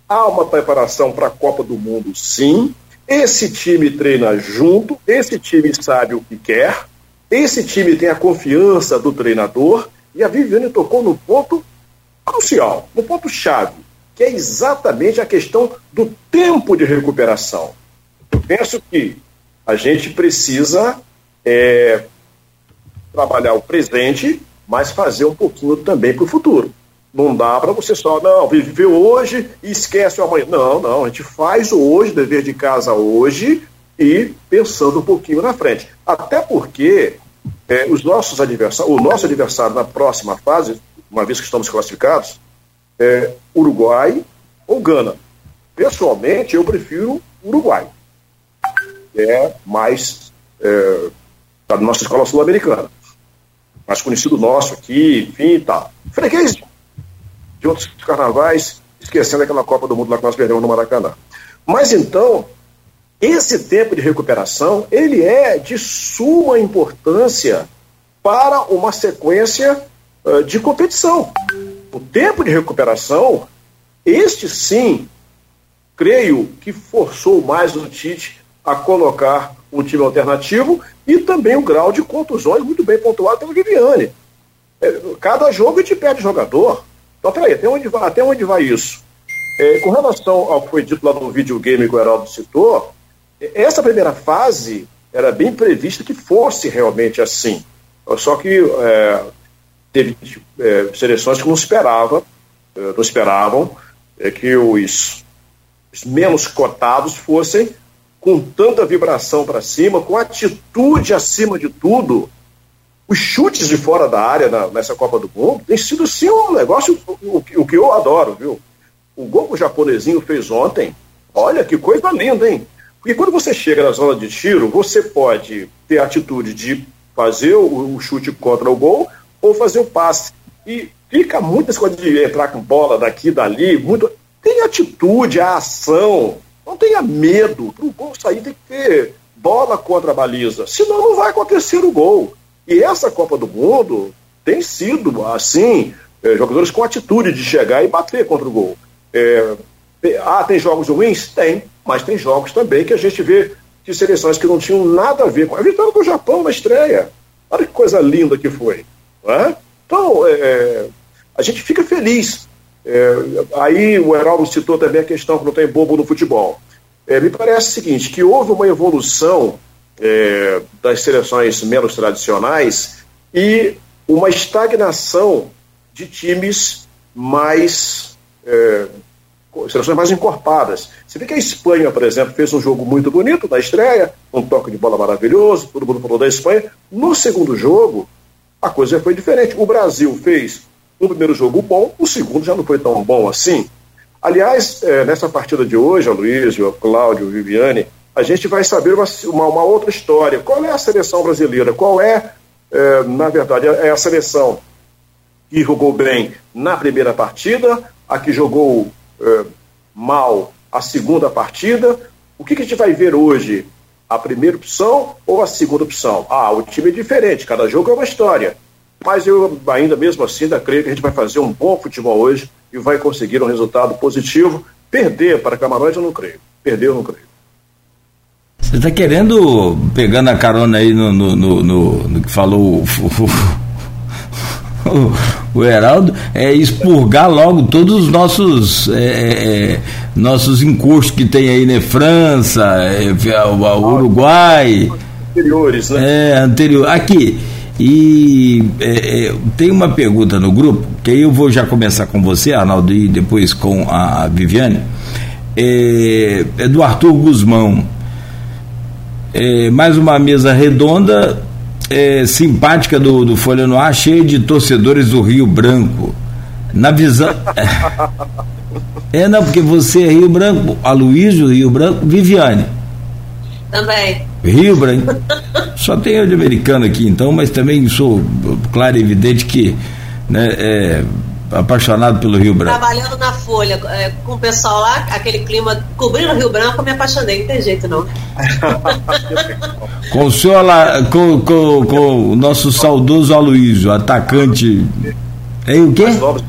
Há uma preparação para a Copa do Mundo, sim. Esse time treina junto, esse time sabe o que quer. Esse time tem a confiança do treinador e a Viviane tocou no ponto crucial, no ponto chave, que é exatamente a questão do tempo de recuperação. Eu penso que a gente precisa é, trabalhar o presente, mas fazer um pouquinho também para o futuro. Não dá para você só, não, viver hoje e esquece o amanhã. Não, não, a gente faz hoje, dever de casa hoje, e pensando um pouquinho na frente. Até porque é, os nossos adversários, o nosso adversário na próxima fase, uma vez que estamos classificados, é Uruguai ou Gana. Pessoalmente, eu prefiro Uruguai. É mais é, da nossa escola sul-americana. Mais conhecido nosso aqui, enfim e tal. Freguês de outros carnavais, esquecendo aquela Copa do Mundo lá que nós perdemos no Maracanã. Mas então, esse tempo de recuperação, ele é de suma importância para uma sequência uh, de competição. O tempo de recuperação, este sim, creio que forçou mais o Tite a colocar um time alternativo e também o grau de contusões muito bem pontuado pelo Viviane. É, cada jogo a gente perde jogador. Então, peraí, até onde vai, até onde vai isso? É, com relação ao que foi dito lá no videogame que o Heraldo citou, essa primeira fase era bem prevista que fosse realmente assim. Só que é, teve é, seleções que não esperava, é, não esperavam é, que os menos cotados fossem com tanta vibração para cima, com atitude acima de tudo. Os chutes de fora da área na, nessa Copa do Mundo tem sido sim um negócio, o, o, que eu adoro, viu? O gol que o japonesinho fez ontem, olha que coisa linda, hein? Porque quando você chega na zona de tiro, você pode ter a atitude de fazer o, o chute contra o gol ou fazer o passe. E fica muito essa coisa de entrar com bola daqui, dali, muito. Tem atitude, a ação. Não tenha medo. Para o gol sair tem que ter bola contra a baliza. Senão não vai acontecer o gol. E essa Copa do Mundo tem sido, assim, é, jogadores com atitude de chegar e bater contra o gol. É, ah, tem jogos ruins? Tem, mas tem jogos também que a gente vê de seleções que não tinham nada a ver com a vitória do Japão na estreia. Olha que coisa linda que foi. É? Então, a gente fica feliz é, aí o Heraldo citou também a questão que não tem bobo no futebol. É, me parece o seguinte, que houve uma evolução é, das seleções menos tradicionais e uma estagnação de times mais é, seleções mais encorpadas. Você vê que a Espanha, por exemplo, fez um jogo muito bonito na estreia, um toque de bola maravilhoso, todo mundo falou da Espanha. No segundo jogo, a coisa foi diferente. O Brasil fez um primeiro jogo bom, o segundo já não foi tão bom assim. Aliás, é, nessa partida de hoje, a Luiz, o Cláudio, o Viviane, a gente vai saber uma, uma, uma, outra história. Qual é a seleção brasileira? Qual é, é, na verdade, é a seleção que jogou bem na primeira partida, a que jogou é, mal a segunda partida? O que, que a gente vai ver hoje? A primeira opção ou a segunda opção? Ah, o time é diferente, cada jogo é uma história. Mas eu ainda mesmo assim ainda creio que a gente vai fazer um bom futebol hoje e vai conseguir um resultado positivo. Perder para Camarões eu não creio. Perder eu não creio. Você está querendo, pegando a carona aí no, no, no, no que falou o, o, o, Heraldo, é expurgar logo todos os nossos é, é, é nossos encostos que tem aí na né? França, é, o Uruguai. Anteriores, né? É, anterior. Aqui, e é, é, tem uma pergunta no grupo, que eu vou já começar com você, Arnaldo, e depois com a Viviane. É, é do Arthur Guzmão. É, mais uma mesa redonda, é, simpática do, do Folha no Ar, cheia de torcedores do Rio Branco. Na visão. é, não, porque você é Rio Branco, Aloysio Rio Branco, Viviane. Também. Rio Branco. Só tem eu de americano aqui então, mas também sou claro e evidente que né, é, apaixonado pelo Rio Branco. Trabalhando na Folha é, com o pessoal lá, aquele clima cobrindo o Rio Branco, eu me apaixonei, não tem jeito não. com o senhor com, com, com o nosso saudoso Aloysio, atacante. É o quê? Mais novos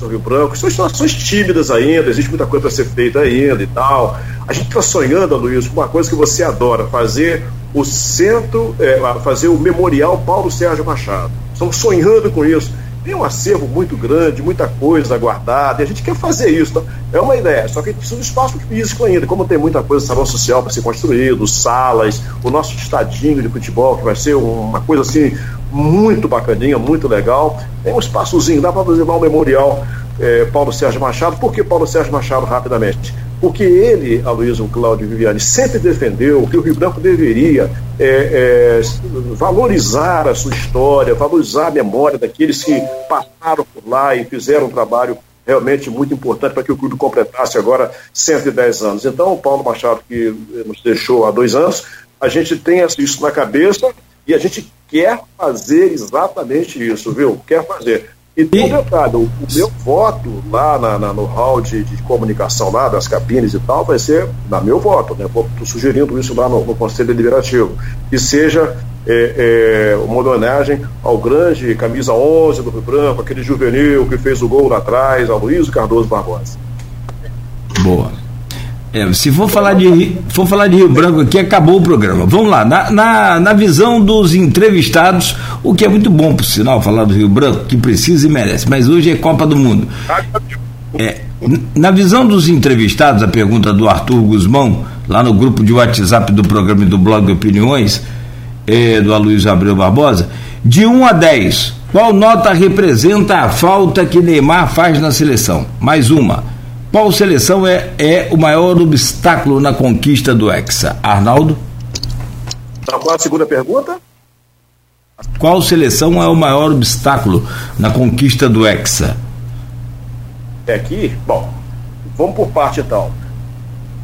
do Rio Branco, são situações tímidas ainda, existe muita coisa para ser feita ainda e tal. A gente está sonhando, Luiz, com uma coisa que você adora, fazer o centro, é, fazer o memorial Paulo Sérgio Machado. Estamos sonhando com isso. Tem um acervo muito grande, muita coisa guardada, e a gente quer fazer isso. Tá? É uma ideia, só que a gente precisa de espaço físico ainda. Como tem muita coisa, salão social para ser construído, salas, o nosso estadinho de futebol, que vai ser uma coisa assim muito bacaninha, muito legal. Tem um espaçozinho, dá para fazer lá um memorial é, Paulo Sérgio Machado. Por que Paulo Sérgio Machado, rapidamente? Porque ele, Aloysio Cláudio Viviani, sempre defendeu que o Rio Branco deveria é, é, valorizar a sua história, valorizar a memória daqueles que passaram por lá e fizeram um trabalho realmente muito importante para que o clube completasse agora 110 anos. Então, o Paulo Machado, que nos deixou há dois anos, a gente tem isso na cabeça e a gente quer fazer exatamente isso, viu? Quer fazer. E tem um detalhe, o, o meu voto lá na, na, no hall de, de, comunicação lá, das cabines e tal, vai ser na meu voto, né? Estou sugerindo isso lá no, no Conselho Deliberativo. Que seja é, é, uma homenagem ao grande camisa 11 do Rio Branco, aquele juvenil que fez o gol lá atrás, ao Luiz Cardoso Barbosa. Boa. É, se for falar, de, for falar de Rio Branco aqui, acabou o programa. Vamos lá, na, na, na, visão dos entrevistados, o que é muito bom, por sinal, falar do Rio Branco, que precisa e merece, mas hoje é Copa do Mundo. É, na visão dos entrevistados, a pergunta do Arthur Guzmão, lá no grupo de WhatsApp do programa e do blog Opiniões, é, do Aloysio Abreu Barbosa, de 1 a 10, qual nota representa a falta que Neymar faz na seleção? Mais uma. Qual seleção é, é o maior obstáculo na conquista do Hexa? Arnaldo? Então, qual a segunda pergunta? Qual seleção é o maior obstáculo na conquista do Hexa? É aqui? Bom, vamos por parte então.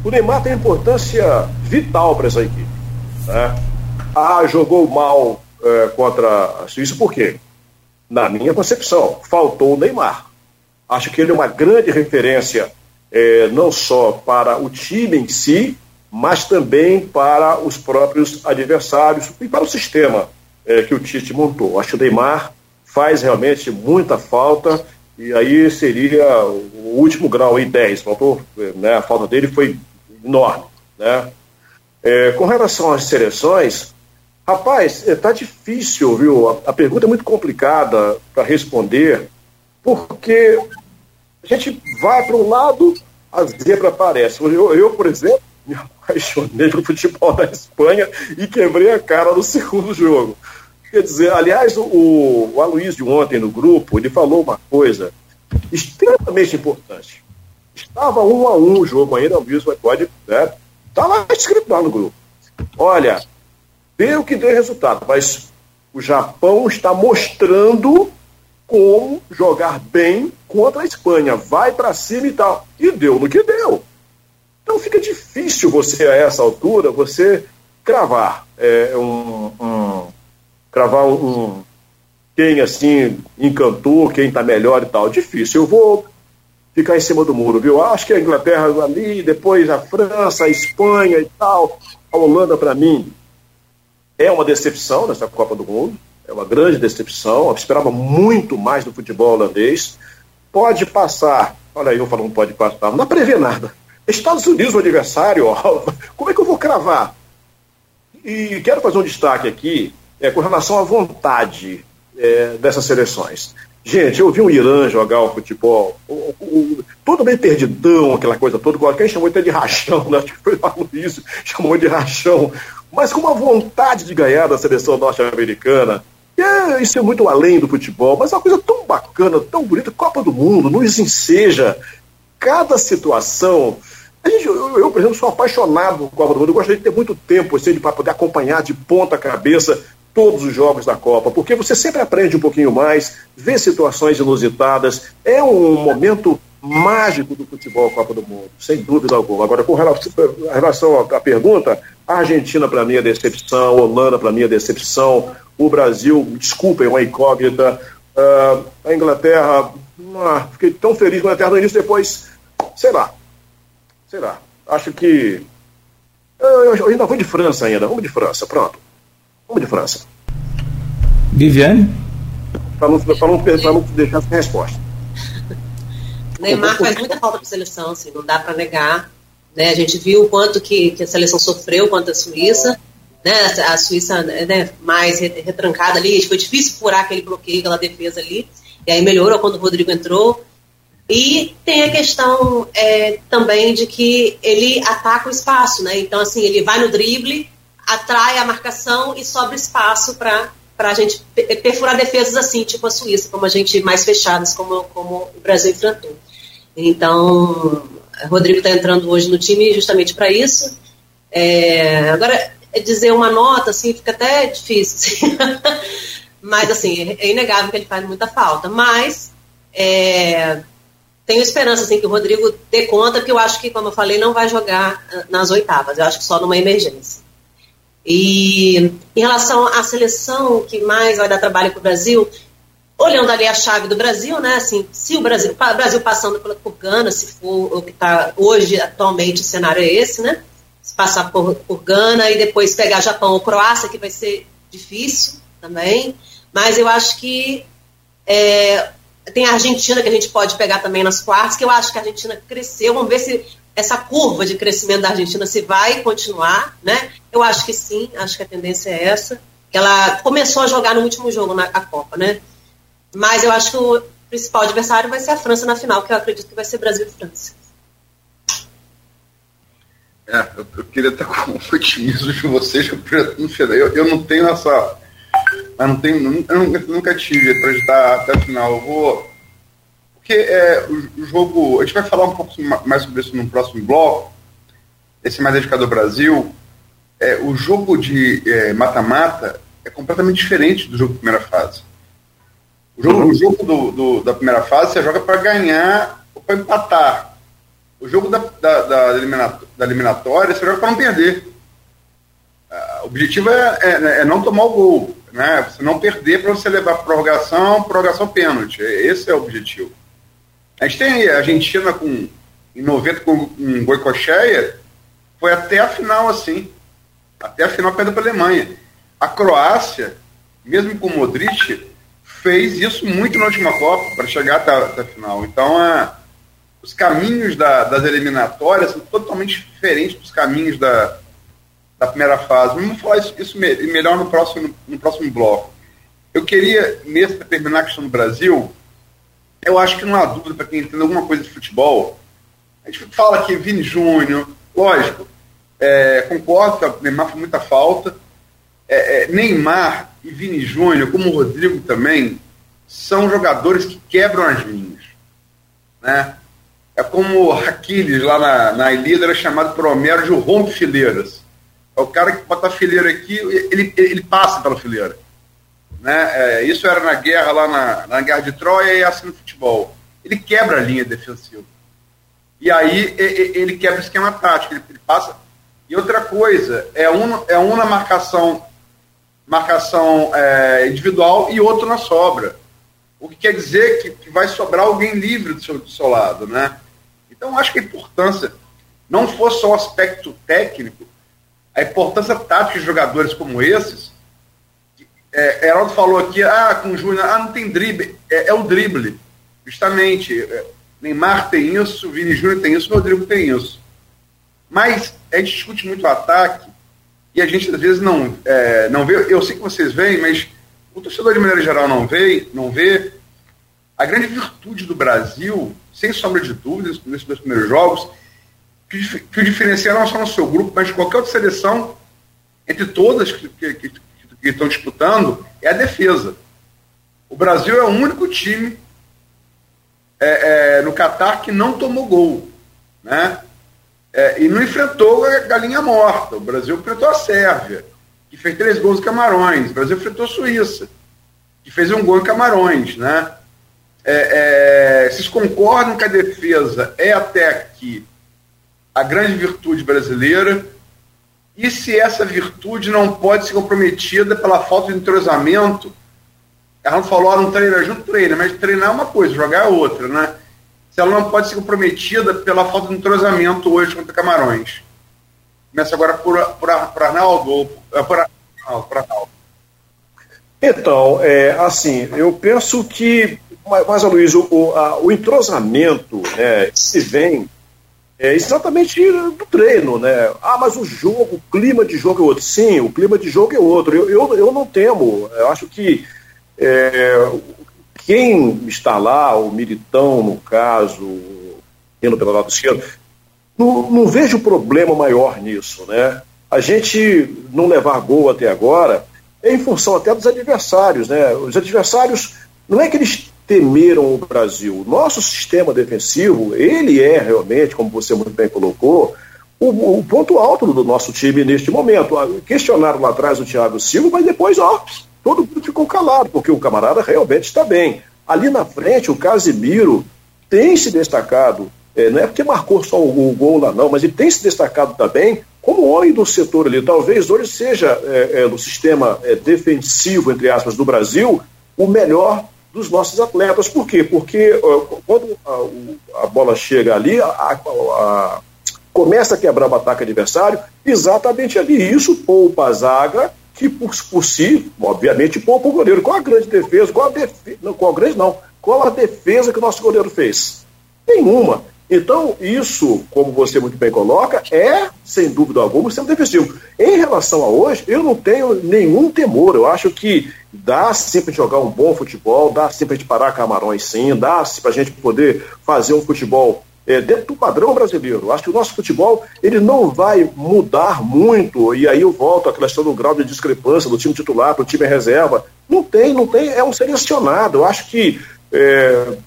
O Neymar tem importância vital para essa equipe. Né? Ah, jogou mal é, contra a Suíça, por quê? Na minha concepção, faltou o Neymar. Acho que ele é uma grande referência, é, não só para o time em si, mas também para os próprios adversários e para o sistema é, que o Tite montou. Acho que o Neymar faz realmente muita falta e aí seria o último grau aí 10. Faltou, né, a falta dele foi enorme. Né? É, com relação às seleções, rapaz, está é, difícil, viu? A, a pergunta é muito complicada para responder, porque a gente vai para um lado, a zebra aparece. Eu, eu, por exemplo, me apaixonei pelo futebol da Espanha e quebrei a cara no segundo jogo. Quer dizer, aliás, o, o Aloysio ontem no grupo, ele falou uma coisa extremamente importante. Estava um a um o jogo ainda, o Aloysio pode, né? Está lá escrito lá no grupo. Olha, deu que deu resultado, mas o Japão está mostrando como jogar bem contra a Espanha. Vai para cima e tal. E deu no que deu. Então fica difícil você, a essa altura, você cravar é, um, um, cravar um, um, quem assim encantou, quem está melhor e tal. Difícil. Eu vou ficar em cima do muro, viu? Acho que a Inglaterra ali, depois a França, a Espanha e tal. A Holanda, para mim, é uma decepção nessa Copa do Mundo é uma grande decepção. Eu esperava muito mais do futebol holandês. Pode passar, olha aí eu falando pode passar, não prevê nada. Estados Unidos, o adversário, ó, como é que eu vou cravar? E quero fazer um destaque aqui é, com relação à vontade é, dessas seleções. Gente, eu vi o Irã jogar o futebol, o, o, todo bem perdidão, aquela coisa toda. Quem chamou ele de rachão, né? Acho que foi o Luiz, chamou de rachão. Mas com uma vontade de ganhar da seleção norte-americana, é, isso é muito além do futebol, mas é uma coisa tão bacana, tão bonita. Copa do Mundo, nos enseja cada situação. A gente, eu, eu, por exemplo, sou apaixonado por Copa do Mundo. Eu gostaria de ter muito tempo assim, para poder acompanhar de ponta cabeça todos os jogos da Copa, porque você sempre aprende um pouquinho mais, vê situações inusitadas. É um momento mágico do futebol Copa do Mundo, sem dúvida alguma. Agora, com relação à pergunta, a Argentina para mim é decepção, a Holanda para mim é decepção, o Brasil, desculpem, uma incógnita. Uh, a Inglaterra, uh, fiquei tão feliz com a Inglaterra no início, depois, sei lá, sei lá. Acho que. Eu, eu ainda vou de França ainda, vamos de França, pronto. Vamos de França. Viviane? Para não, não, não deixar sem resposta. Neymar faz muita falta para a seleção, assim, não dá para negar. Né? A gente viu o quanto que, que a seleção sofreu contra a Suíça né, a Suíça né, mais retrancada ali, foi difícil furar aquele bloqueio, aquela defesa ali, e aí melhorou quando o Rodrigo entrou. E tem a questão é, também de que ele ataca o espaço, né? Então, assim, ele vai no drible, atrai a marcação e sobra espaço para a gente perfurar defesas assim, tipo a Suíça, como a gente mais fechadas, como, como o Brasil enfrentou. Então, Rodrigo está entrando hoje no time justamente para isso. É, agora, dizer uma nota, assim, fica até difícil. Assim. Mas, assim, é inegável que ele faz muita falta. Mas, é, tenho esperança, assim, que o Rodrigo dê conta, porque eu acho que, como eu falei, não vai jogar ah, nas oitavas. Eu acho que só numa emergência. E em relação à seleção que mais vai dar trabalho para o Brasil, olhando ali a chave do Brasil, né? Assim, se o Brasil, o Brasil passando por Gana, se for o que está hoje, atualmente, o cenário é esse, né? Passar por, por Gana e depois pegar Japão ou Croácia, que vai ser difícil também. Mas eu acho que é, tem a Argentina que a gente pode pegar também nas quartas, que eu acho que a Argentina cresceu. Vamos ver se essa curva de crescimento da Argentina se vai continuar, né? Eu acho que sim, acho que a tendência é essa. Ela começou a jogar no último jogo na Copa, né? Mas eu acho que o principal adversário vai ser a França na final, que eu acredito que vai ser Brasil e França. É, eu, queria estar com otimismo de vocês, eu, eu não tenho essa. Eu não tenho, eu nunca, nunca tive para estar até a final. Eu vou. Porque é, o, o, jogo. A gente vai falar um pouco mais sobre isso no próximo bloco, esse mais dedicado ao Brasil. É, o jogo de é, mata-mata é, é completamente diferente do jogo de primeira fase. O jogo, uhum. o jogo do, do, da primeira fase você joga para ganhar ou para empatar. O jogo da, da, da, da eliminatória você joga para não perder. Uh, o objetivo é, é, é, não tomar o gol, né? Você não perder para você levar prorrogação, prorrogação pênalti. Esse é o objetivo. A gente tem a Argentina com em 90 com um Goicocheia, foi até a final assim. Até a final perdeu para a Alemanha. A Croácia, mesmo com o Modric, fez isso muito na última Copa para chegar até, até, a final. Então, é, os caminhos da, das eliminatórias são totalmente diferentes dos caminhos da, da primeira fase. Vamos falar isso, isso melhor no próximo, no próximo bloco. Eu queria, mesmo para terminar a questão do Brasil, eu acho que não há dúvida para quem entende alguma coisa de futebol. A gente fala aqui Vini Júnior, lógico, é, concordo que o Neymar foi muita falta. É, é, Neymar e Vini Júnior, como o Rodrigo também, são jogadores que quebram as linhas. Né? É como Aquiles lá na, na Ilíada era chamado por Homero de rompe fileiras. É o cara que bota a fileira aqui, ele, ele passa pela fileira. Né? É, isso era na guerra lá na, na guerra de Troia e assim no futebol. Ele quebra a linha defensiva. E aí ele quebra o esquema tático, ele, passa. E outra coisa, é um, é um na marcação marcação é, individual e outro na sobra. O que quer dizer que, que vai sobrar alguém livre do seu, do seu lado, né? Então, acho que a importância não fosse só o aspecto técnico, a importância tática de jogadores como esses. É, Heraldo falou aqui, ah, com o Júnior, ah, não tem drible. É, é o drible, justamente. É, Neymar tem isso, Vini Júnior tem isso, Rodrigo tem isso. Mas a gente discute muito o ataque e a gente às vezes não, é, não vê. Eu sei que vocês veem, mas o torcedor de maneira geral não vê, não vê. A grande virtude do Brasil, sem sombra de dúvidas, nesses dois primeiros jogos, que, que o diferencia não só no seu grupo, mas de qualquer outra seleção, entre todas que, que, que, que estão disputando, é a defesa. O Brasil é o único time é, é, no Catar que não tomou gol. Né? É, e não enfrentou a galinha morta. O Brasil enfrentou a Sérvia, que fez três gols em Camarões. O Brasil enfrentou a Suíça, que fez um gol em Camarões. Né? É, é, vocês concordam que a defesa é até aqui a grande virtude brasileira? E se essa virtude não pode ser comprometida pela falta de entrosamento? Ela falou, ah, não treina junto, treina, mas treinar é uma coisa, jogar é outra, né? se ela não pode ser comprometida pela falta de entrosamento hoje contra Camarões. Começa agora por, por, por Arnaldo ou por, por Arnaldo. Então, é, assim, eu penso que, mas, Luiz, o, o entrosamento né, se vem é, exatamente do treino, né? Ah, mas o jogo, o clima de jogo é outro. Sim, o clima de jogo é outro. Eu, eu, eu não temo. Eu acho que é, quem está lá, o Militão, no caso, indo pelo lado esquerdo, não, não vejo problema maior nisso, né? A gente não levar gol até agora é em função até dos adversários, né? Os adversários, não é que eles temeram o Brasil. Nosso sistema defensivo, ele é realmente, como você muito bem colocou, o, o ponto alto do nosso time neste momento. Ah, questionaram lá atrás o Thiago Silva, mas depois, ó, todo mundo ficou calado, porque o camarada realmente está bem. Ali na frente, o Casimiro tem se destacado, é, não é porque marcou só o, o, gol lá, não, mas ele tem se destacado também como homem do setor ali, talvez hoje seja, é, é, no sistema é, defensivo, entre aspas, do Brasil, o melhor dos nossos atletas. Por quê? Porque quando a, a, bola chega ali, a, a, começa a quebrar o ataque adversário, exatamente ali. Isso poupa a zaga, que por, por si, obviamente, poupa o goleiro. Qual a grande defesa? Qual a defesa? Não, qual a grande não. Qual a defesa que o nosso goleiro fez? Nenhuma. Então, isso, como você muito bem coloca, é, sem dúvida alguma, o sistema defensivo. Em relação a hoje, eu não tenho nenhum temor. Eu acho que dá sim para jogar um bom futebol, dá sim para gente parar Camarões sim, dá sim para a gente poder fazer um futebol é, dentro do padrão brasileiro. Eu acho que o nosso futebol ele não vai mudar muito, e aí eu volto à questão do grau de discrepância do time titular para o time reserva. Não tem, não tem, é um selecionado. Eu acho que, é,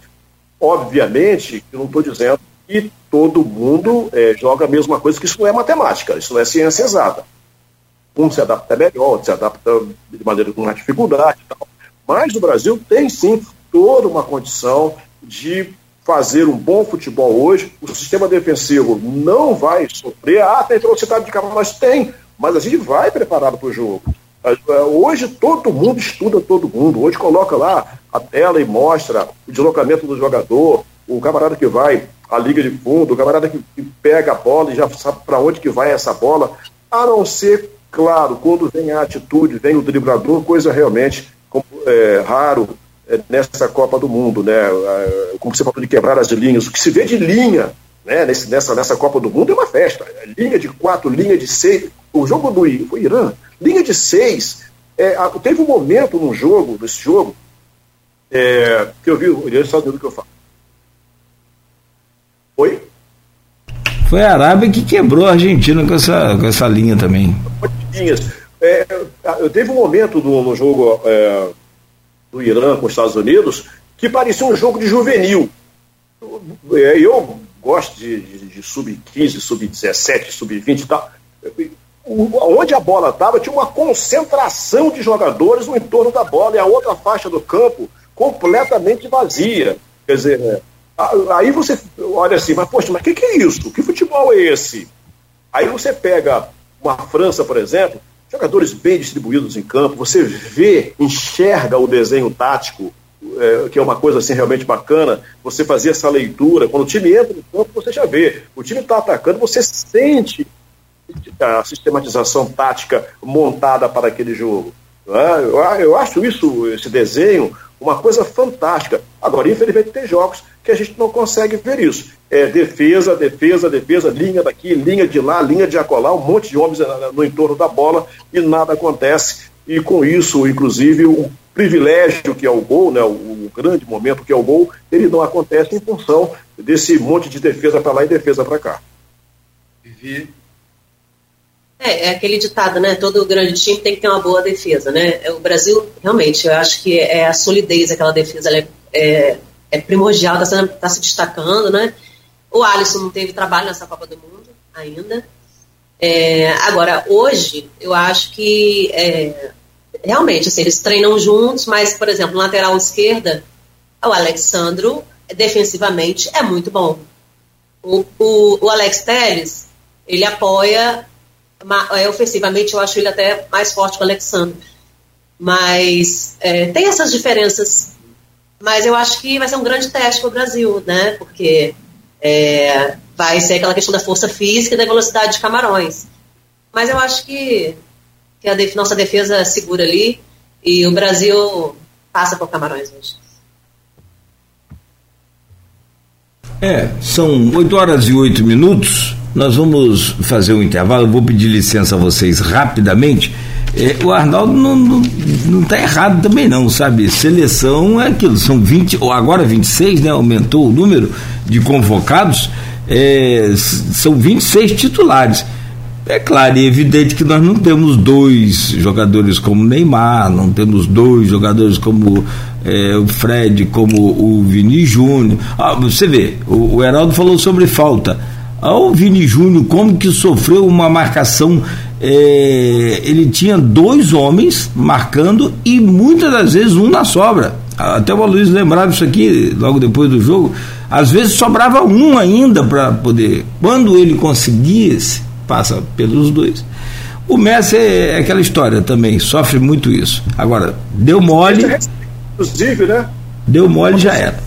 obviamente, eu não estou dizendo que todo mundo é, joga a mesma coisa, que isso não é matemática, isso não é ciência exata. Um se adapta melhor, outro se adapta de maneira com mais dificuldade e tal. Mas o Brasil tem sim toda uma condição de fazer um bom futebol hoje. O sistema defensivo não vai sofrer. Ah, tem velocidade de cavalo, mas tem. Mas a gente vai preparado para o jogo. É, hoje todo mundo estuda todo mundo. Hoje coloca lá a tela e mostra o deslocamento do jogador, o camarada que vai a liga de fundo, o camarada que, que pega a bola e já sabe para onde que vai essa bola, a não ser, claro, quando vem a atitude, vem o driblador, coisa realmente é, raro é, nessa Copa do Mundo, né? É, como você falou de quebrar as linhas, o que se vê de linha né, nesse, nessa, nessa Copa do Mundo é uma festa. Linha de quatro, linha de seis. O jogo do Irã, linha de seis. É, teve um momento no jogo, nesse jogo, é, que eu vi, o Estados Unidos que eu falo Oi? Foi a Arábia que quebrou a Argentina com essa, com essa linha também. É, eu teve um momento do, no jogo é, do Irã com os Estados Unidos que parecia um jogo de juvenil. É, eu gosto de, de, de sub-15, sub-17, sub-20 e tal. Onde a bola estava, tinha uma concentração de jogadores no entorno da bola e a outra faixa do campo completamente vazia. Quer dizer, é, Aí você olha assim, mas poxa, mas o que, que é isso? Que futebol é esse? Aí você pega uma França, por exemplo, jogadores bem distribuídos em campo, você vê, enxerga o desenho tático, é, que é uma coisa assim realmente bacana, você fazia essa leitura, quando o time entra no campo, você já vê, o time está atacando, você sente a sistematização tática montada para aquele jogo. É? Eu acho isso, esse desenho, uma coisa fantástica. Agora, infelizmente, tem jogos que a gente não consegue ver isso. É defesa, defesa, defesa, linha daqui, linha de lá, linha de acolá, um monte de homens no entorno da bola e nada acontece. E com isso, inclusive, o privilégio que é o gol, né, o grande momento que é o gol, ele não acontece em função desse monte de defesa para lá e defesa para cá. É, é aquele ditado, né? Todo grande time tem que ter uma boa defesa, né? É, o Brasil, realmente, eu acho que é a solidez daquela defesa, é, é é primordial, está tá se destacando, né? O Alisson não teve trabalho nessa Copa do Mundo ainda. É, agora, hoje, eu acho que é, realmente, assim, eles treinam juntos, mas, por exemplo, lateral esquerda, o Alexandro, defensivamente, é muito bom. O, o, o Alex Telles, ele apoia, ofensivamente, eu acho ele até mais forte que o Alexandre. Mas é, tem essas diferenças mas eu acho que vai ser um grande teste para o Brasil, né? Porque é, vai ser aquela questão da força física e da velocidade de Camarões. Mas eu acho que, que a def nossa defesa segura ali e o Brasil passa por Camarões hoje. É, são 8 horas e 8 minutos. Nós vamos fazer um intervalo. Eu vou pedir licença a vocês rapidamente é, o Arnaldo não, não, não tá errado também não, sabe? Seleção é aquilo, são 20, ou agora 26, né? Aumentou o número de convocados, é, são 26 titulares. É claro e evidente que nós não temos dois jogadores como Neymar, não temos dois jogadores como é, o Fred, como o Vini Júnior. Ah, você vê, o, o Heraldo falou sobre falta. Ah, o Vini Júnior, como que sofreu uma marcação é, ele tinha dois homens marcando e muitas das vezes um na sobra. Até o Luiz lembrava isso aqui logo depois do jogo. Às vezes sobrava um ainda para poder. Quando ele conseguisse, passa pelos dois. O Messi é aquela história também, sofre muito isso. Agora, deu mole. Inclusive, né? Deu mole já era.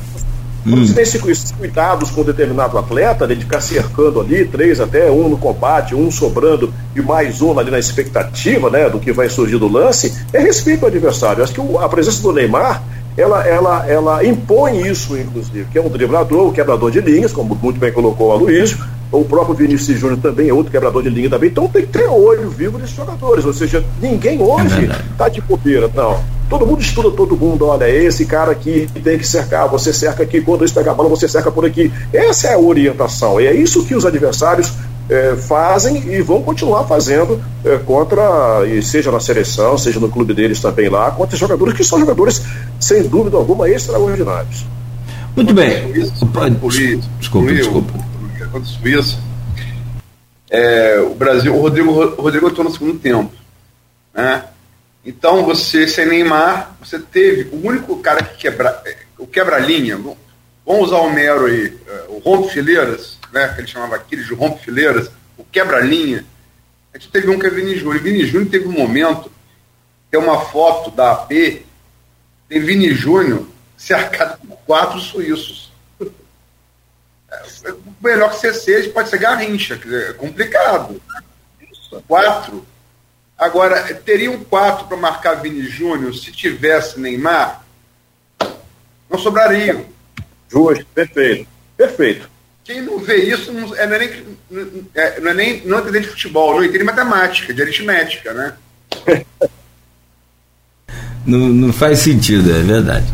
Quando hum. você tem esses cuidados com determinado atleta, de ficar cercando ali, três até um no combate, um sobrando e mais um ali na expectativa né, do que vai surgir do lance, é respeito ao adversário. Acho que a presença do Neymar ela, ela, ela impõe isso, inclusive, que é um driblador, um quebrador de linhas, como muito bem colocou o Aloysio, o próprio Vinícius Júnior também é outro quebrador de linha também, então tem que ter olho vivo desses jogadores, ou seja, ninguém hoje está é de bobeira, não. Todo mundo estuda todo mundo, olha, esse cara aqui tem que cercar, você cerca aqui, quando eles pegam a bola, você cerca por aqui. Essa é a orientação, e é isso que os adversários é, fazem e vão continuar fazendo é, contra, e seja na seleção, seja no clube deles também lá, contra jogadores que são jogadores, sem dúvida alguma, extraordinários. Muito bem. Desculpa, desculpa. Quanto isso, é, o Brasil, o Rodrigo, o Rodrigo entrou no segundo tempo. Né? Então você, sem Neymar, você teve o único cara que quebra, o quebra-linha, vamos usar o Mero aí, é, o rompe-fileiras, né, que ele chamava aquele de rompe-fileiras, o quebra-linha, a gente teve um que é Vini Júnior. Vini Júnior teve um momento, tem uma foto da AP, tem Vini Júnior cercado por quatro suíços. É, o melhor que você seja pode ser Garrincha, é complicado. Quatro. Agora, teriam quatro para marcar Vini Júnior se tivesse Neymar? Não sobrariam. Justo, perfeito. Perfeito. Quem não vê isso não é, não é nem, é, não é nem não entender de futebol, não entende matemática, de aritmética, né? não, não faz sentido, é verdade.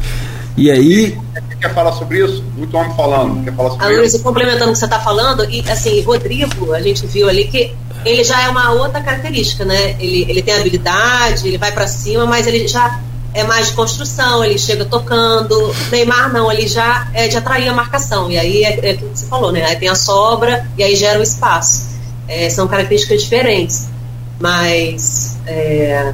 E aí. Quer falar sobre isso? Muito homem falando. Quer falar sobre a Luísa, complementando o que você está falando, e assim, Rodrigo, a gente viu ali que ele já é uma outra característica, né? Ele, ele tem habilidade, ele vai para cima, mas ele já é mais de construção, ele chega tocando. Neymar não, ele já é de atrair a marcação. E aí é, é aquilo que você falou, né? Aí tem a sobra e aí gera o espaço. É, são características diferentes. Mas é,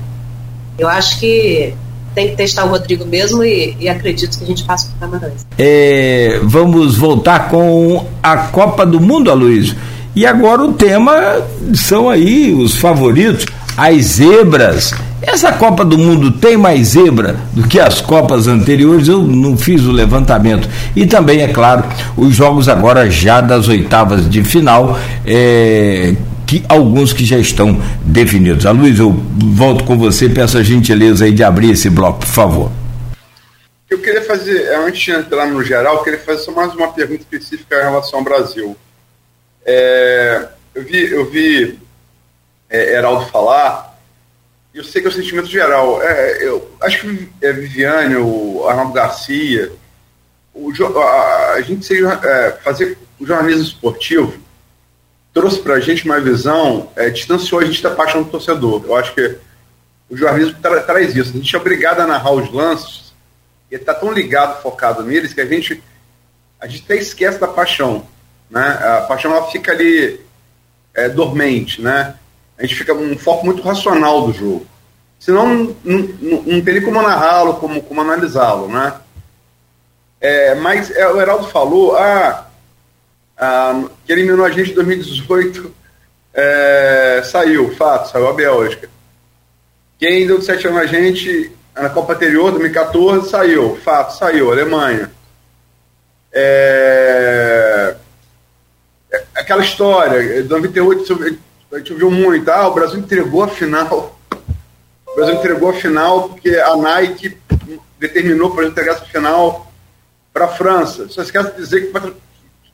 eu acho que tem que testar o Rodrigo mesmo e, e acredito que a gente passa por Camarões. É, vamos voltar com a Copa do Mundo, Aloysio. E agora o tema são aí os favoritos, as zebras. Essa Copa do Mundo tem mais zebra do que as Copas anteriores? Eu não fiz o levantamento. E também, é claro, os jogos agora já das oitavas de final, é, que alguns que já estão definidos. A Luiz, eu volto com você, peço a gentileza aí de abrir esse bloco, por favor. Eu queria fazer, antes de entrar no geral, eu queria fazer só mais uma pergunta específica em relação ao Brasil. É, eu vi, eu vi é, Heraldo falar, eu sei que é o sentimento geral. É, eu acho que é Viviane, o Arnaldo Garcia, o, a, a gente seja, é, fazer o jornalismo esportivo trouxe para a gente uma visão, é, distanciou a gente da paixão do torcedor. Eu acho que o jornalismo tra traz isso. A gente é obrigado a narrar os lances e está tão ligado, focado neles, que a gente, a gente até esquece da paixão. Né? A paixão ela fica ali é, dormente, né? A gente fica um foco muito racional do jogo. Senão não, não, não nem como narrá-lo, como, como analisá-lo, né? É, mas é, o Heraldo falou, ah, ah, que eliminou a gente em 2018, é, saiu, fato, saiu a Bélgica. Quem deu de 7 anos a gente na Copa anterior, 2014, saiu, fato, saiu, Alemanha. É, aquela história, 98 a gente ouviu muito, ah, o Brasil entregou a final. O Brasil entregou a final porque a Nike determinou para entregar essa final para a França. Só esquece de dizer que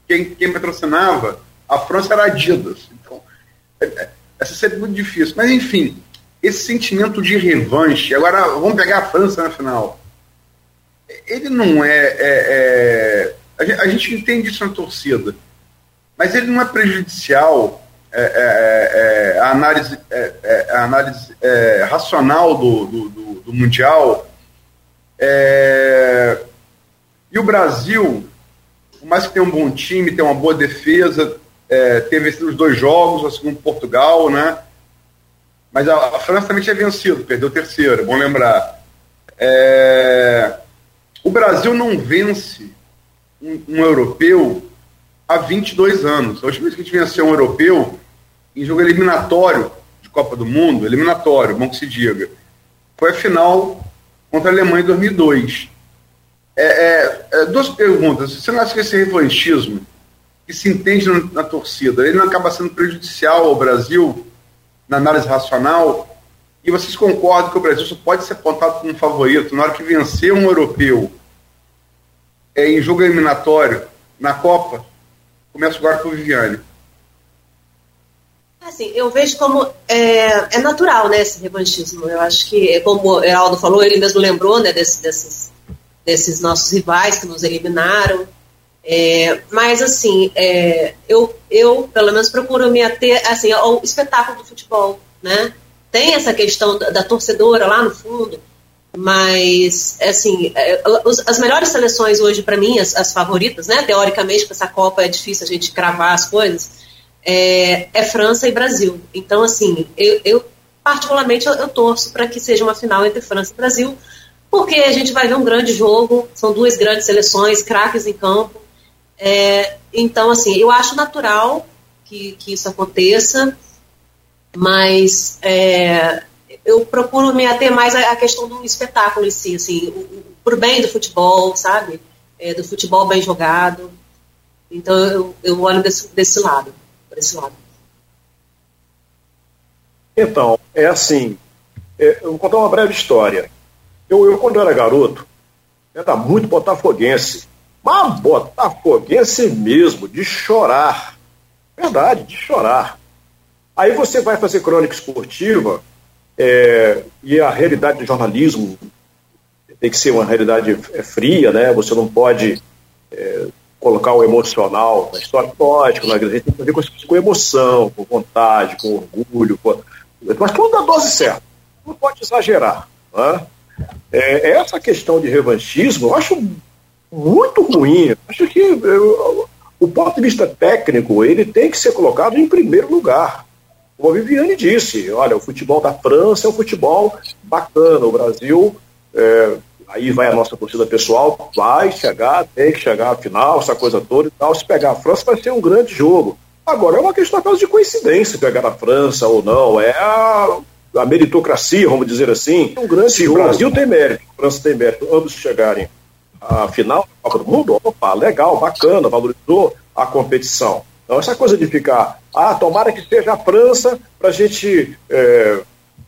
quem, quem patrocinava a França era a Adidas. Então, é, é, essa seria muito difícil. Mas, enfim, esse sentimento de revanche, agora vamos pegar a França na final. Ele não é. é, é a gente entende isso na torcida mas ele não é prejudicial é, é, é, é a análise, é, a análise racional do, do, do, do Mundial. e o Brasil, por mais que tenha um bom time, tenha uma boa defesa, teve vencido os dois jogos, o segundo Portugal, né? Mas a, a, França também tinha vencido, perdeu o terceiro, bom lembrar. o Brasil não vence um, um europeu há 22 anos. A última vez que a gente venceu um europeu em jogo eliminatório de Copa do Mundo, eliminatório, bom que se diga, foi a final contra a Alemanha em 2002. É, é, é, duas perguntas. Você não acha que esse revanchismo que se entende na, na torcida, ele não acaba sendo prejudicial ao Brasil na análise racional? E vocês concordam que o Brasil só pode ser apontado como um favorito na hora que vencer um europeu é, em jogo eliminatório na Copa? Começo agora com Viviane. Assim, eu vejo como é, é, natural, né, esse revanchismo. Eu acho que, como o Heraldo falou, ele mesmo lembrou, né, desse, desses, desses nossos rivais que nos eliminaram. É, mas, assim, é, eu, eu, pelo menos, procuro me ater assim, ao espetáculo do futebol, né? Tem essa questão da, da torcedora lá no fundo, mas, assim, é, as melhores seleções hoje, para mim, as, as, favoritas, né? Teoricamente, com essa Copa é difícil a gente cravar as coisas, é, é França e Brasil. Então, assim, eu, eu particularmente, eu, eu torço para que seja uma final entre França e Brasil, porque a gente vai ver um grande jogo, são duas grandes seleções, craques em campo. É, então, assim, eu acho natural que, que isso aconteça, mas é, eu procuro me ater mais à questão do espetáculo em si, assim, o, pro bem do futebol, sabe? É, do futebol bem jogado. Então eu, eu olho desse, desse lado, por esse lado. Então, é assim, é, eu vou contar uma breve história. Eu, eu quando eu era garoto, era muito botafoguense. Mas botafoguense mesmo, de chorar. Verdade, de chorar. Aí você vai fazer crônica esportiva é, e a realidade do jornalismo tem que ser uma realidade é, fria, né? Você não pode é, colocar o emocional na história. Lógico, né? a gente tem que fazer com, com emoção, com vontade, com orgulho, com... mas tudo na dose certa. Não pode exagerar. Né? É, essa questão de revanchismo eu acho muito ruim. Acho que eu, o ponto de vista técnico ele tem que ser colocado em primeiro lugar. Como a Viviane disse, olha, o futebol da França é um futebol bacana. O Brasil, é, aí vai a nossa torcida pessoal, vai chegar, tem que chegar à final, essa coisa toda e tal. Se pegar a França, vai ser um grande jogo. Agora, é uma questão apenas de coincidência pegar a França ou não. É a a meritocracia, vamos dizer assim, um grande Se o Brasil tem mérito, a França tem mérito, ambos chegarem à final da Copa do Mundo, opa, legal, bacana, valorizou a competição. Então, essa coisa de ficar, ah, tomara que seja a França para a gente é,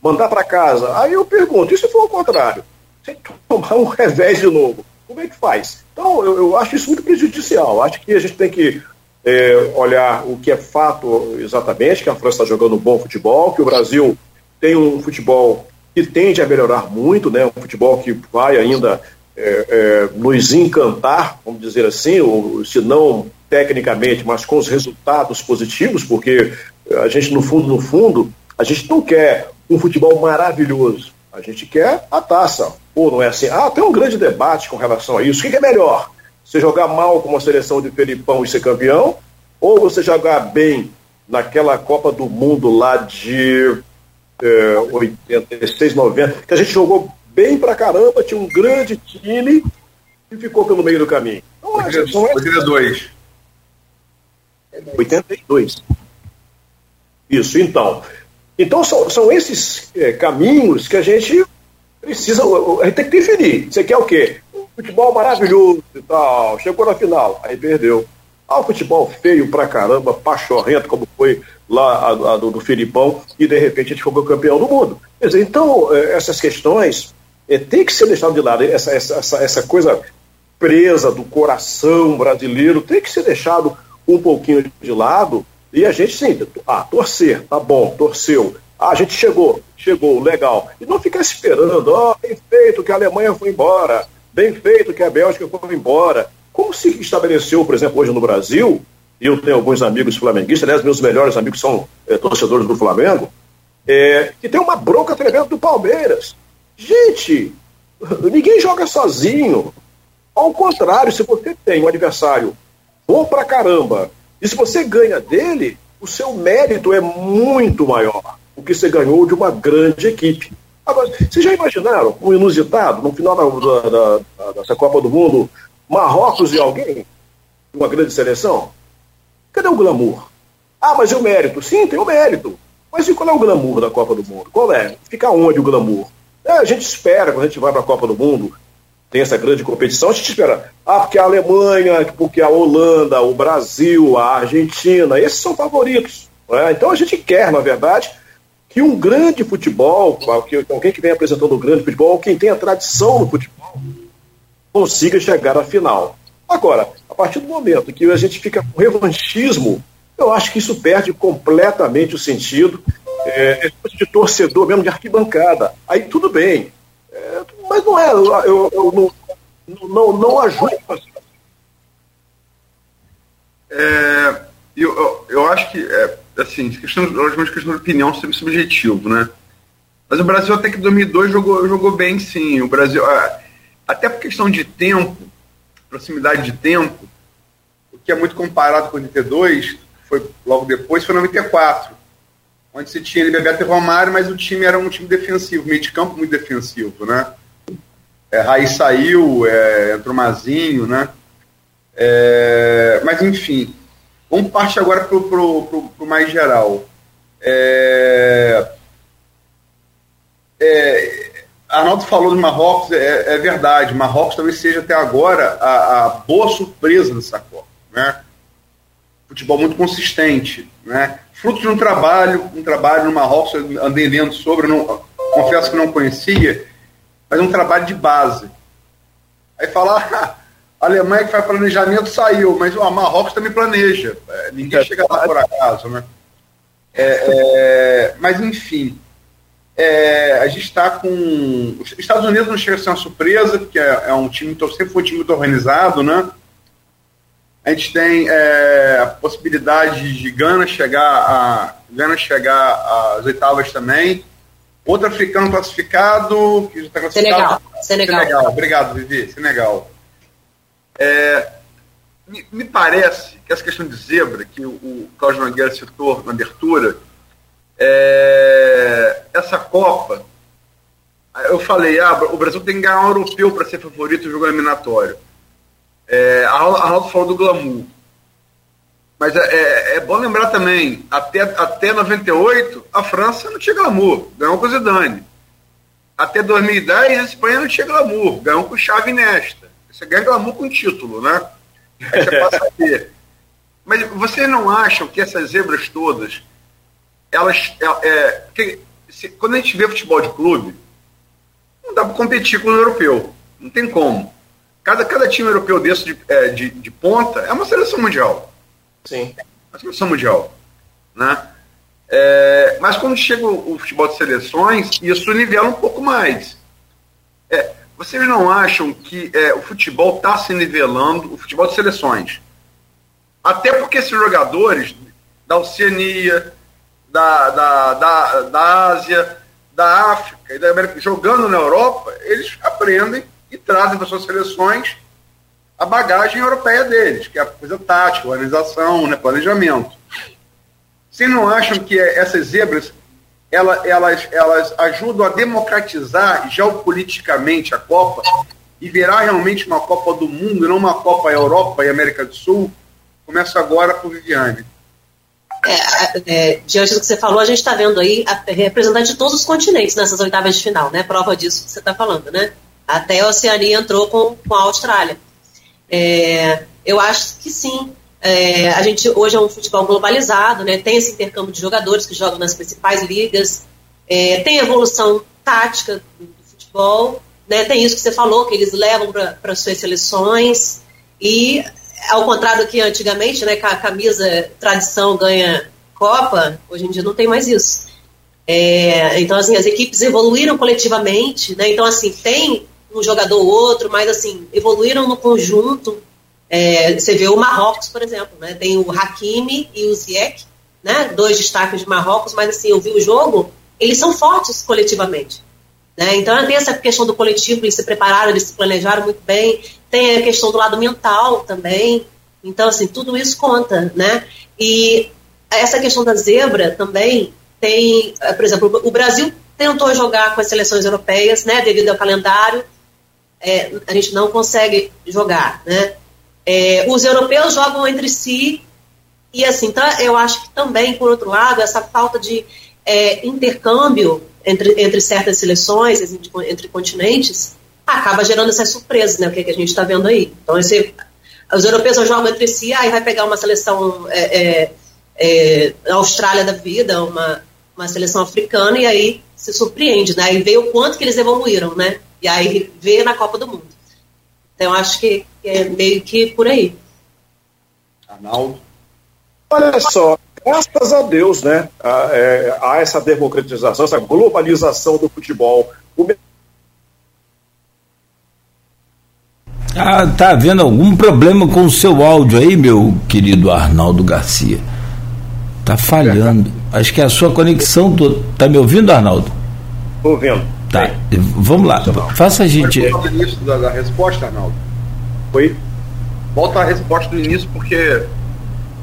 mandar para casa. Aí eu pergunto, e se for o contrário? Se tomar um revés de novo, como é que faz? Então, eu, eu acho isso muito prejudicial. Acho que a gente tem que é, olhar o que é fato exatamente, que a França está jogando um bom futebol, que o Brasil tem um futebol que tende a melhorar muito, né? um futebol que vai ainda é, é, nos encantar, vamos dizer assim, ou, se não tecnicamente, mas com os resultados positivos, porque a gente, no fundo, no fundo, a gente não quer um futebol maravilhoso, a gente quer a taça. Ou não é assim? Ah, tem um grande debate com relação a isso. O que é melhor? Você jogar mal com uma seleção de Felipão e ser campeão? Ou você jogar bem naquela Copa do Mundo lá de é, 86, 90, que a gente jogou bem pra caramba, tinha um grande time e ficou pelo meio do caminho. Então, 82. 82. Isso, então. Então são, são esses é, caminhos que a gente precisa, a gente tem que definir. Você quer o quê? Futebol maravilhoso e tal, chegou na final, aí perdeu. Ah, o futebol feio pra caramba, pachorrento, como foi lá a, a do, do, Filipão, e de repente a gente ficou campeão do mundo. Quer dizer, então, é, essas questões é, tem que ser deixado de lado, essa, essa, essa, essa coisa presa do coração brasileiro tem que ser deixado um pouquinho de lado e a gente sim, ah, torcer, tá bom, torceu. Ah, a gente chegou, chegou, legal. E não ficar esperando, ó, oh, bem feito que a Alemanha foi embora, bem feito que a Bélgica foi embora. Como se estabeleceu, por exemplo, hoje no Brasil, eu tenho alguns amigos flamenguistas, aliás, meus melhores amigos são é, torcedores do Flamengo, é, que tem uma bronca tremenda do Palmeiras. Gente, ninguém joga sozinho. Ao contrário, se você tem um adversário bom pra caramba, e se você ganha dele, o seu mérito é muito maior, o que você ganhou de uma grande equipe. Agora, vocês já imaginaram um inusitado no final da, da, da, dessa Copa do Mundo, Marrocos e alguém? Uma grande seleção? Cadê o glamour? Ah, mas e o mérito? Sim, tem o mérito. Mas e qual é o glamour da Copa do Mundo? Qual é? Fica onde o glamour? É, a gente espera, quando a gente vai para a Copa do Mundo, tem essa grande competição, a gente espera, ah, porque a Alemanha, porque a Holanda, o Brasil, a Argentina, esses são favoritos. É? Então a gente quer, na verdade, que um grande futebol, alguém que vem apresentando um grande futebol, quem tem a tradição no futebol, consiga chegar à final. Agora, a partir do momento que a gente fica com revanchismo, eu acho que isso perde completamente o sentido. É de torcedor mesmo, de arquibancada. Aí tudo bem. É, mas não é, eu, eu, não, não, não ajuda. É, eu, eu, eu, acho que, é, assim, questão, logicamente, questão de opinião sempre subjetivo, né? Mas o Brasil até que 2002 jogou, jogou bem, sim. O Brasil, até por questão de tempo, proximidade de tempo, o que é muito comparado com 82, foi logo depois, foi 94, onde se tinha Bebeto e Romário, mas o time era um time defensivo, meio de campo muito defensivo, né? É, Raiz saiu, é, entrou Mazinho, né? É, mas enfim, vamos partir agora para o mais geral. É, é, Arnaldo falou do Marrocos, é, é, verdade. Marrocos talvez seja até agora a, a, boa surpresa dessa Copa. Né? Futebol muito consistente. Né? Fruto de um trabalho, um trabalho no Marrocos, andei lendo sobre, não, confesso que não conhecia, mas um trabalho de base. Aí falar, ah, a Alemanha que faz planejamento saiu, mas o Marrocos também planeja. É, ninguém é chega lá por acaso. Né? É, é, mas enfim é, a gente está com. Os Estados Unidos não chega a ser uma surpresa, porque é, é um time, sempre foi um time muito organizado, né? A gente tem é, a possibilidade de Gana chegar a Gana chegar às oitavas também. Outro africano classificado, que já está classificado. Senegal. Senegal. Senegal. Obrigado, Vivi. Senegal. É, me, me, parece que essa questão de zebra, que o, o Cláudio Nogueira citou na abertura, é, essa Copa, eu falei, ah, o Brasil tem que ganhar um europeu para ser favorito no jogo eliminatório. É, a Arnaldo falou do glamour. Mas é, é, é, bom lembrar também, até, até 98, a França não tinha glamour, ganhou com o Zidane. Até 2010, a Espanha não tinha glamour, ganhou com o Xavi Nesta. Você ganha glamour com título, né? Aí você passa a ter. Mas vocês não acham que essas zebras todas elas. É, é se, quando a gente vê futebol de clube, não dá para competir com o europeu. Não tem como. Cada, cada time europeu desse de, é, de, de, ponta é uma seleção mundial. Sim. Uma seleção mundial. Né? É, mas quando chega o, o, futebol de seleções, isso nivela um pouco mais. É, vocês não acham que é, o futebol está se nivelando, o futebol de seleções? Até porque esses jogadores da Oceania, da, da, da, da Ásia, da África e da América, jogando na Europa, eles aprendem e trazem para suas seleções a bagagem europeia deles, que é a coisa tática, organização, né, planejamento. Vocês não acham que essas zebras elas, elas, elas ajudam a democratizar geopoliticamente a Copa e virar realmente uma Copa do Mundo, não uma Copa Europa e América do Sul? Começo agora por Viviane é, é, diante do que você falou, a gente está vendo aí a, representante de todos os continentes nessas oitavas de final, né? Prova disso que você está falando, né? Até a Oceania entrou com, com a Austrália. É, eu acho que sim. É, a gente hoje é um futebol globalizado, né? Tem esse intercâmbio de jogadores que jogam nas principais ligas, é, tem evolução tática do, futebol, né? Tem isso que você falou que eles levam para suas seleções e ao contrário do que antigamente, né, que a camisa tradição ganha Copa, hoje em dia não tem mais isso. É, então, assim, as equipes evoluíram coletivamente, né? Então, assim, tem um jogador ou outro, mas, assim, evoluíram no conjunto. É, você vê o Marrocos, por exemplo, né? Tem o Hakimi e o Ziyech, né? Dois destaques de Marrocos, mas, assim, eu vi o jogo, eles são fortes coletivamente. Né? Então, tem essa questão do coletivo, eles se prepararam, eles se planejaram muito bem. Tem a questão do lado mental também. Então, assim, tudo isso conta, né? E essa questão da zebra também tem, eh, por exemplo, o Brasil tentou jogar com as seleções europeias, né? Devido ao calendário, é, a gente não consegue jogar, né? É, os europeus jogam entre si E assim, tá, eu acho que também, por outro lado, essa falta de é, intercâmbio entre, entre certas seleções, entre, entre continentes, acaba gerando essas surpresas, né? O que, é que a gente está vendo aí. Então, esse, os europeus jogam entre si, aí vai pegar uma seleção é, é, é, Austrália da vida, uma, uma seleção africana, e aí se surpreende, né? E vê o quanto que eles evoluíram, né? E aí vê na Copa do Mundo. Então, acho que é meio que por aí. Arnaldo? Olha só, graças a Deus, né? Há, é, há essa democratização, essa globalização do futebol. O Ah, tá havendo algum problema com o seu áudio aí, meu querido Arnaldo Garcia? Tá falhando. Acho que é a sua conexão. Do... Tá me ouvindo, Arnaldo? Tô ouvindo. Tá. Vamos lá. Faça a gente. Volta o início da, da resposta, Arnaldo. Oi? Volta a resposta do início, porque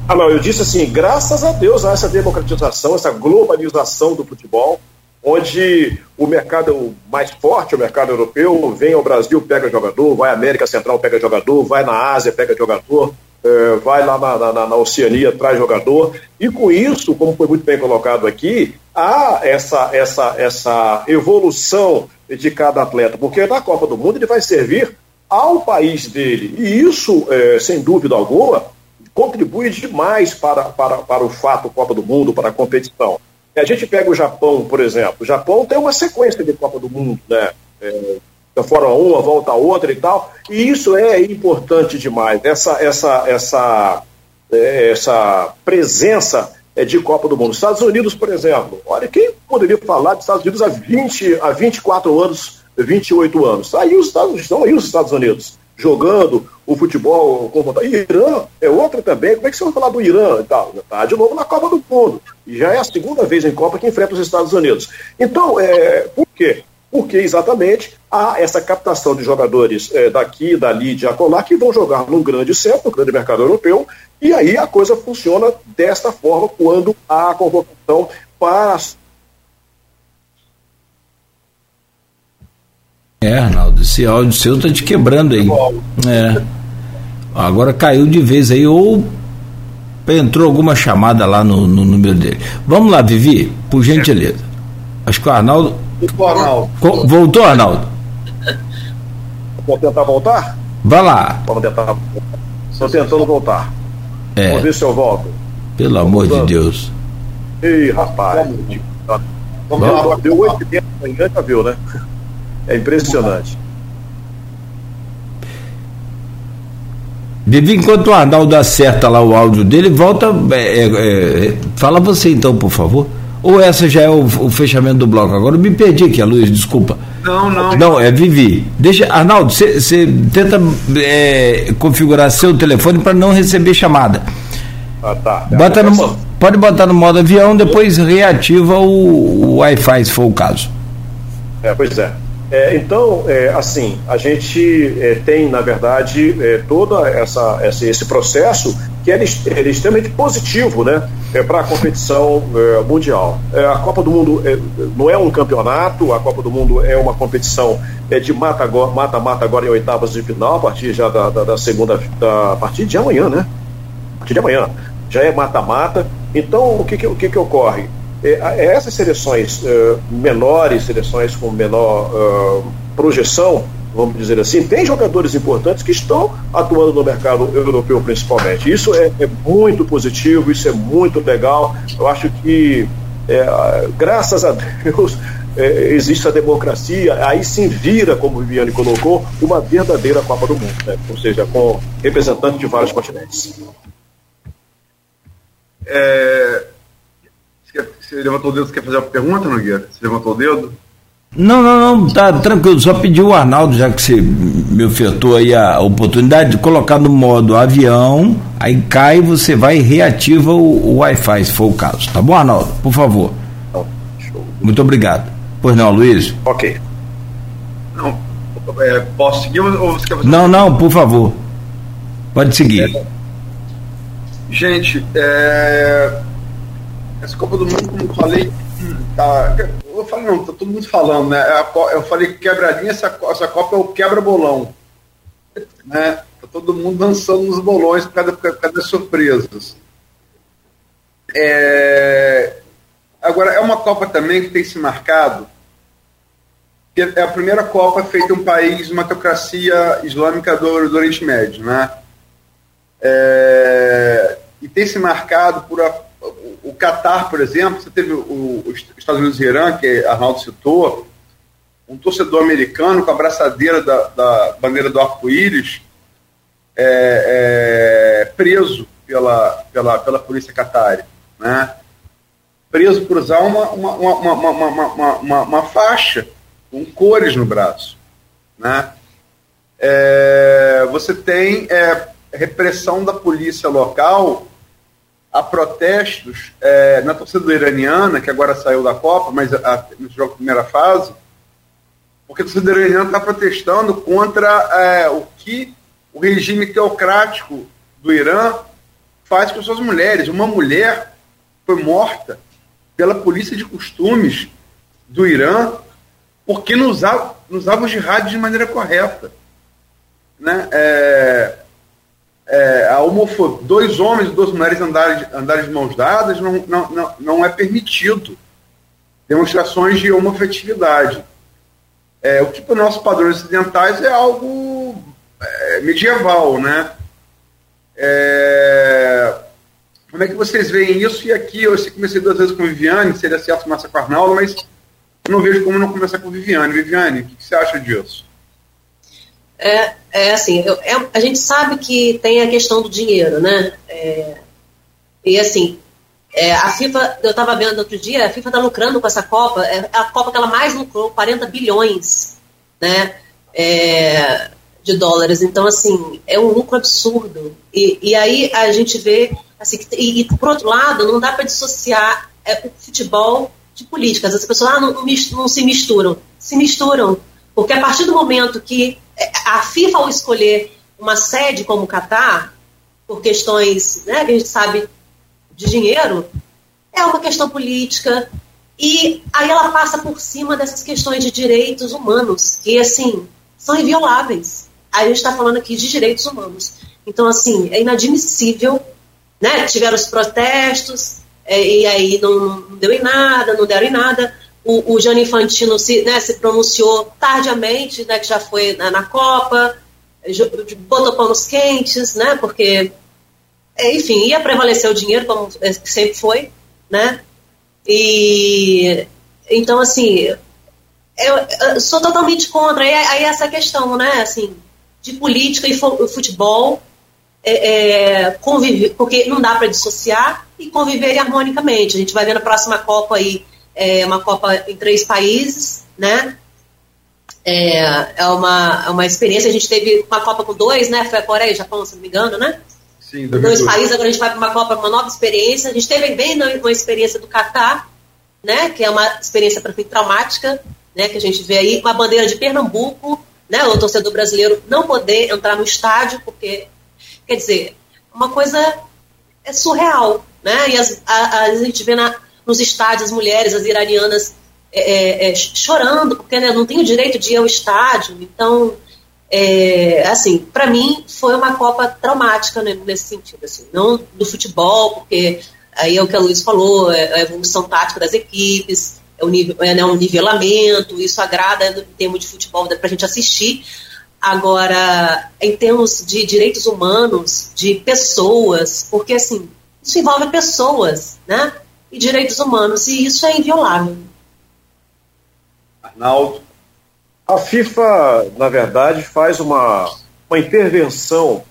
ah, não, eu disse assim, graças a Deus a essa democratização, essa globalização do futebol, onde o mercado mais forte, o mercado europeu, vem ao Brasil, pega jogador, vai à América Central, pega jogador, vai na Ásia, pega jogador, é, vai lá na, na, na, Oceania, traz jogador. E com isso, como foi muito bem colocado aqui, há essa, essa, essa evolução de cada atleta, porque na Copa do Mundo ele vai servir ao país dele. E isso, é, sem dúvida alguma, contribui demais para, para, para o fato Copa do Mundo, para a competição. A gente pega o Japão, por exemplo. O Japão tem uma sequência de Copa do Mundo, né? É, fora uma, volta a outra e tal. E isso é importante demais. Essa, essa, essa, é, essa presença é, de Copa do Mundo. Estados Unidos, por exemplo. Olha, quem poderia falar dos Estados Unidos há, 20, há 24 anos, 28 anos? Aí os Estados, estão aí os Estados Unidos jogando o futebol com vontade. Irã é outra também. Como é que você vai falar do Irã e tal? Está de novo na Copa do Mundo. E já é a segunda vez em Copa que enfrenta os Estados Unidos. Então, é, por quê? Porque exatamente há essa captação de jogadores é, daqui, dali, de acolá, que vão jogar num grande centro, no grande mercado europeu, e aí a coisa funciona desta forma quando há a convocação para É, Arnaldo, esse áudio seu tá te quebrando aí. É. Agora caiu de vez aí, ou entrou alguma chamada lá no, no número dele. Vamos lá, Vivi, por gentileza. Acho que o Arnaldo. Voltou, Arnaldo. Voltou, Arnaldo? Vou tentar voltar? Vai lá. Vamos tentar. Estou tentando voltar. É. Vamos ver se eu volto. Pelo amor de Deus. Ei, rapaz. Vamos lá, deu 8 h da manhã, já viu, né? É impressionante. Vivi, enquanto o Arnaldo acerta lá o áudio dele, volta. É, é, é, fala você então, por favor. Ou essa já é o, o, fechamento do bloco? Agora eu me perdi aqui, Luiz, desculpa. Não, não. Não, é Vivi. Deixa, Arnaldo, você tenta é, configurar seu telefone para não receber chamada. Ah, tá. Bota no, pode botar no modo avião, depois reativa o, o Wi-Fi, se for o caso. É, pois é. É, então, é, assim, a gente é, tem, na verdade, é, todo essa, esse, esse, processo que é, é extremamente positivo né, é, para a competição é, mundial. a Copa do Mundo não é um campeonato, a Copa do Mundo é uma competição de mata-mata agora, agora em oitavas de final, a partir já da, da, da segunda, da, a partir de amanhã, né? A partir de amanhã. Já é mata-mata. Então, o que, que, o que, que ocorre? É, é, essas seleções menores, seleções com menor projeção, vamos dizer assim, tem jogadores importantes que estão atuando no mercado europeu principalmente. Isso é, é muito positivo, isso é muito legal. Eu acho que, é, graças a Deus, é, existe a democracia, aí sim vira, como o Viviane colocou, uma verdadeira Copa do Mundo, né? ou seja, com representantes de vários continentes. É, você levantou o dedo, você quer fazer uma pergunta, Nogueira? Você levantou o dedo? Não, não, não, tá tranquilo. Só pediu o Arnaldo, já que você me ofertou aí a oportunidade de colocar no modo avião, aí cai você vai e reativa o, o Wi-Fi, se for o caso. Tá bom, Arnaldo? Por favor. Muito obrigado. Pois não, Luiz? Ok. Não, é, posso seguir ou você quer fazer Não, não, por favor. Pode seguir. É, gente, é, essa Copa do Mundo, como eu falei, tá, eu falei, não, tá todo mundo falando, né? É eu falei quebradinha, essa, essa Copa é o quebra-bolão. Né? Tá todo mundo dançando nos bolões por causa, por causa das surpresas. É... Agora, é uma Copa também que tem se marcado. É a primeira Copa feita em um país, uma teocracia islâmica do, do Oriente Médio, né? É... E tem se marcado por a... o Catar, por exemplo. Você teve o, os Estados Unidos e Irã, que Arnaldo citou, um torcedor americano com a braçadeira da, da bandeira do arco-íris é, é, preso pela, pela, pela polícia catária, né? preso por usar uma, uma, uma, uma, uma, faixa com cores no braço. Né? É, você tem é, repressão da polícia local a protestos é, na torcida iraniana, que agora saiu da Copa, mas a, no jogo primeira fase, porque a torcida iraniana está protestando contra é, o que o regime teocrático do Irã faz com suas mulheres. Uma mulher foi morta pela polícia de costumes do Irã porque não usava, não usava o jihad de maneira correta. Né? É, é, a homofobia, dois homens e duas mulheres andarem, andarem de mãos dadas não, não, não, não é permitido. Demonstrações de homofetividade. É, o que para nossos padrões ocidentais é algo é, medieval, né? É, como é que vocês veem isso? E aqui eu comecei duas vezes com Viviane, seria certo começar com Arnaldo, mas não vejo como não começar com Viviane. Viviane, o que, que você acha disso? É, é assim, eu, é, a gente sabe que tem a questão do dinheiro, né? É, e assim, é, a FIFA, eu estava vendo outro dia, a FIFA está lucrando com essa Copa, é a Copa que ela mais lucrou, 40 bilhões, né? É, de dólares. Então, assim, é um lucro absurdo. E, e aí a gente vê, assim, e, e por outro lado, não dá para dissociar é, o futebol de políticas. As pessoas ah, não, não, não, se misturam. Se misturam. Porque a partir do momento que a FIFA, ao escolher uma sede como o Catar, por questões né, que a gente sabe de dinheiro, é uma questão política. E aí ela passa por cima dessas questões de direitos humanos, que, assim, são invioláveis a gente está falando aqui de direitos humanos. Então, assim, é inadmissível, né? Tiveram os protestos, é, e aí não, não, deu em nada, não deram em nada. O, o Gianni Infantino se, né, se pronunciou tardiamente, né, que já foi na, na Copa, botou panos quentes, né, porque, é, enfim, ia prevalecer o dinheiro, como sempre foi, né, e, então, assim, eu, eu sou totalmente contra, aí, aí essa questão, né, assim, de política e futebol, é, é, conviver, porque não dá para dissociar e conviver harmonicamente. A gente vai ver na próxima Copa aí, é, uma Copa em três países, né? É, é, uma, é uma experiência. A gente teve uma Copa com dois, né? Foi a Coreia e Japão, se não me engano, né? Sim, dois países, agora a gente vai para uma Copa, uma nova experiência. A gente teve bem uma experiência do Catar, né? Que é uma experiência para mim traumática, né? Que a gente vê aí, uma bandeira de Pernambuco, né, o torcedor brasileiro não poder entrar no estádio, porque, quer dizer, uma coisa é surreal, né? E as, a, a gente vê na, nos estádios as mulheres, as iranianas é, é, é chorando, porque né, não tem o direito de ir ao estádio. Então, é, assim, para mim foi uma Copa traumática né, nesse sentido, assim, não do futebol, porque aí é o que a Luiz falou, é a evolução tática das equipes, é um, nível, é, né, um nivelamento, isso agrada em termos de futebol, para a gente assistir. Agora, em termos de direitos humanos, de pessoas, porque assim, isso envolve pessoas, né? E direitos humanos, e isso é inviolável. Arnaldo. A FIFA, na verdade, faz uma, uma intervenção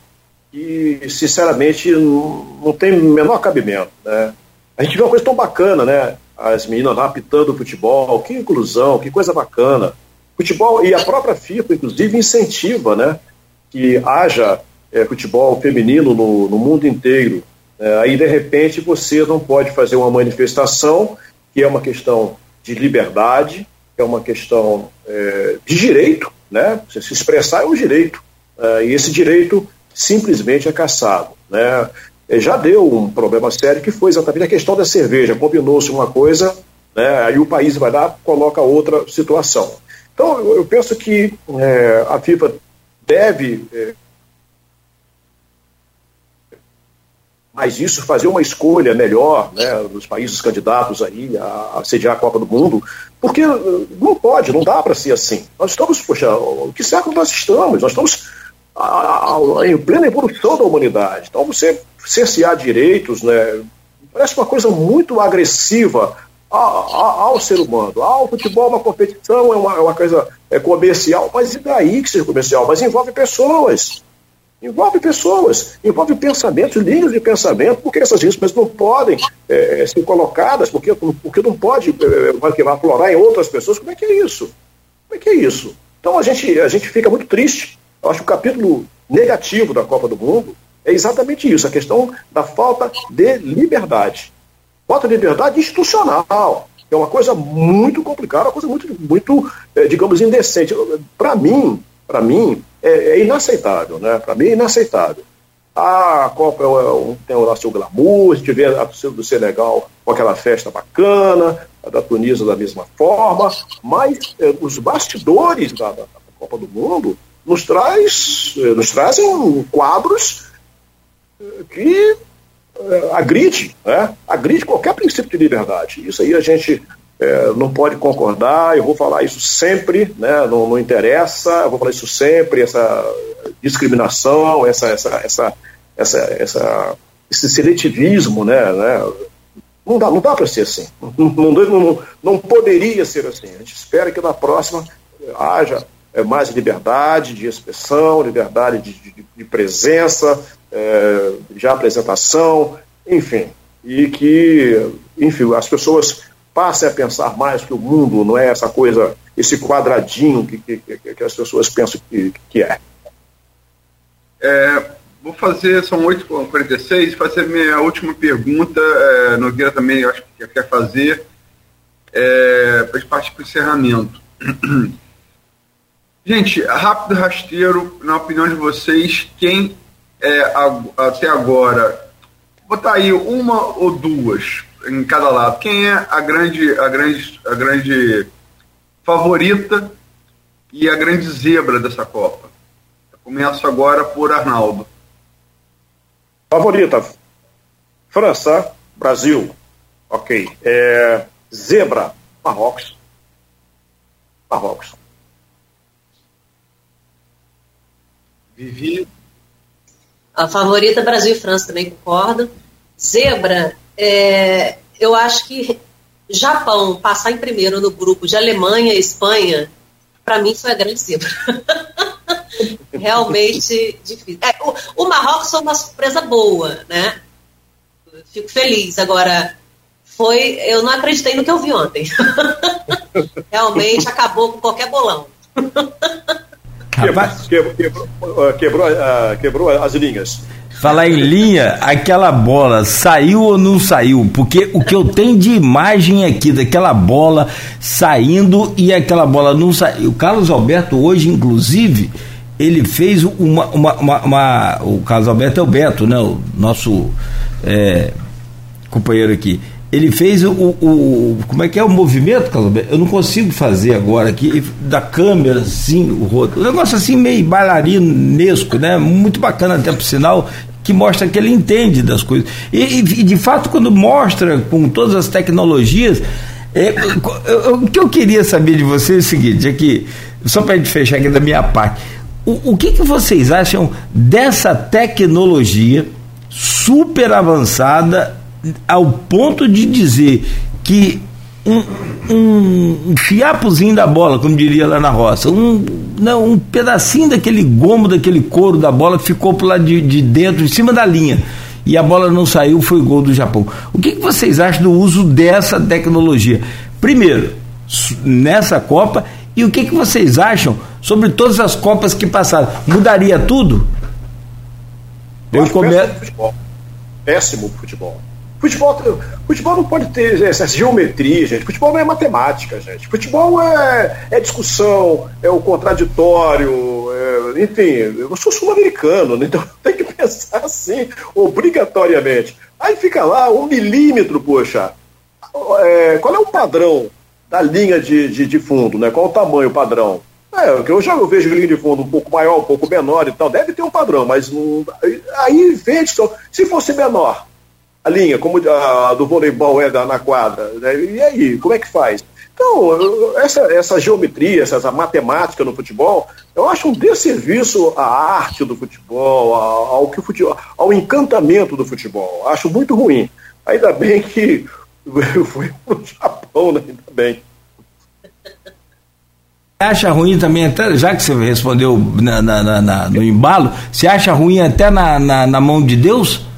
que, sinceramente, não, não tem o menor cabimento. Né? A gente vê uma coisa tão bacana, né? as meninas lá pitando futebol, que inclusão, que coisa bacana. Futebol, e a própria FIFA, inclusive, incentiva né, que haja é, futebol feminino no, no mundo inteiro. É, aí, de repente, você não pode fazer uma manifestação, que é uma questão de liberdade, é uma questão é, de direito, né? Você se expressar é um direito. É, e esse direito simplesmente é caçado. Né? É, já deu um problema sério que foi exatamente a questão da cerveja. Combinou-se uma coisa, né, aí o país vai lá coloca outra situação. Então, eu, eu penso que é, a FIFA deve mais isso, fazer uma escolha melhor né, dos países candidatos aí a, a sediar a Copa do Mundo, porque não pode, não dá para ser assim. Nós estamos, poxa, que século nós estamos? Nós estamos a, a, em plena evolução da humanidade. Então, você cercear direitos, né, parece uma coisa muito agressiva ao, ser humano. Ah, o futebol é uma competição, é uma, é uma coisa é comercial, mas e daí que seja comercial? Mas envolve pessoas. Envolve pessoas, envolve pensamentos, linhas de pensamento, porque essas linhas não podem é, ser colocadas, porque, porque não pode é, aflorar em outras pessoas. Como é que é isso? Como é que é isso? Então a gente, a gente fica muito triste. Eu acho que o capítulo negativo da Copa do Mundo é exatamente isso, a questão da falta de liberdade. Falta de liberdade institucional, é uma coisa muito complicada, uma coisa muito, muito é, digamos, indecente. Para mim, para mim, é, é, inaceitável, né? Para mim é inaceitável. A Copa é, um, tem o seu glamour, gente vê a torcida do Senegal com aquela festa bacana, a da Tunísia da mesma forma, mas é, os bastidores da, da, Copa do Mundo nos, traz, é, nos trazem quadros é, que é, agride, né? agride qualquer princípio de liberdade. Isso aí a gente é, não pode concordar, eu vou falar isso sempre, né, não, não, interessa, eu vou falar isso sempre, essa discriminação, essa, essa, essa, essa, essa esse seletivismo, né, né, não dá, não dá para ser assim, não, não, não, poderia ser assim. A gente espera que na próxima haja é, mais liberdade de expressão, liberdade de, de, de presença, é, de apresentação, enfim, e que, enfim, as pessoas passe a pensar mais que o mundo não é essa coisa, esse quadradinho que, que, que as pessoas pensam que, que é. é. Vou fazer, são 8h46, fazer minha última pergunta. É, Nogueira também acho que quer fazer, é, para partir para o encerramento. Gente, rápido rasteiro, na opinião de vocês, quem é, até agora, botar aí uma ou duas em cada lado. Quem é a grande, a grande, a grande favorita e a grande zebra dessa Copa? Eu começo agora por Arnaldo. Favorita. França, Brasil. Ok. É, zebra, Marrocos. Marrocos. Vivi. A favorita Brasil e França também concordo. Zebra, é, eu acho que Japão passar em primeiro no grupo de Alemanha e Espanha, para mim foi a grande zebra. Realmente difícil. É, o, o, Marrocos foi uma surpresa boa, né? Fico feliz. Agora, foi. Eu não acreditei no que eu vi ontem. Realmente acabou com qualquer bolão. Quebrou, quebrou, quebrou, quebrou as linhas. Falar em linha, aquela bola saiu ou não saiu? Porque o que eu tenho de imagem aqui daquela bola saindo e aquela bola não saiu. O Carlos Alberto hoje, inclusive, ele fez uma, uma, uma, uma o Carlos Alberto é o Beto, né? O nosso é, companheiro aqui ele fez o, o, como é que é o movimento, Carlos Eu não consigo fazer agora aqui, da câmera, assim, o rosto. Um negócio assim meio bailarinesco, né? Muito bacana até por sinal que mostra que ele entende das coisas. E, e de fato, quando mostra com todas as tecnologias, é, o que eu queria saber de você é o seguinte, é que, só para a gente fechar aqui da minha parte, o, o que, que vocês acham dessa tecnologia super avançada ao ponto de dizer que um, um, fiapozinho da bola, como diria lá na roça, um, não, um pedacinho daquele gomo, daquele couro da bola ficou pro lado de, de dentro, em cima da linha. E a bola não saiu, foi gol do Japão. O que, que vocês acham do uso dessa tecnologia? Primeiro, nessa Copa, e o que, que vocês acham sobre todas as Copas que passaram? Mudaria tudo? Eu começo. Péssimo, péssimo futebol. Futebol, futebol não pode ter essa geometria, gente. Futebol não é matemática, gente. Futebol é, é discussão, é o contraditório, é, enfim. Eu sou sul-americano, né? então tem que pensar assim, obrigatoriamente. Aí fica lá um milímetro, poxa. É, qual é o padrão da linha de, de, de fundo, né? Qual o tamanho padrão? É, eu já vejo linha de fundo um pouco maior, um pouco menor e tal, deve ter um padrão, mas aí vende, se fosse menor, a linha, como a do voleibol é da, na quadra. Né? E aí, como é que faz? Então, essa, essa geometria, essa matemática no futebol, eu acho um desserviço à arte do futebol, ao, ao, que futebol, ao encantamento do futebol. Acho muito ruim. Ainda bem que foi para o Japão, né? ainda bem. acha ruim também, até, já que você respondeu na, na, na, no embalo, você acha ruim até na, na, mão de Deus?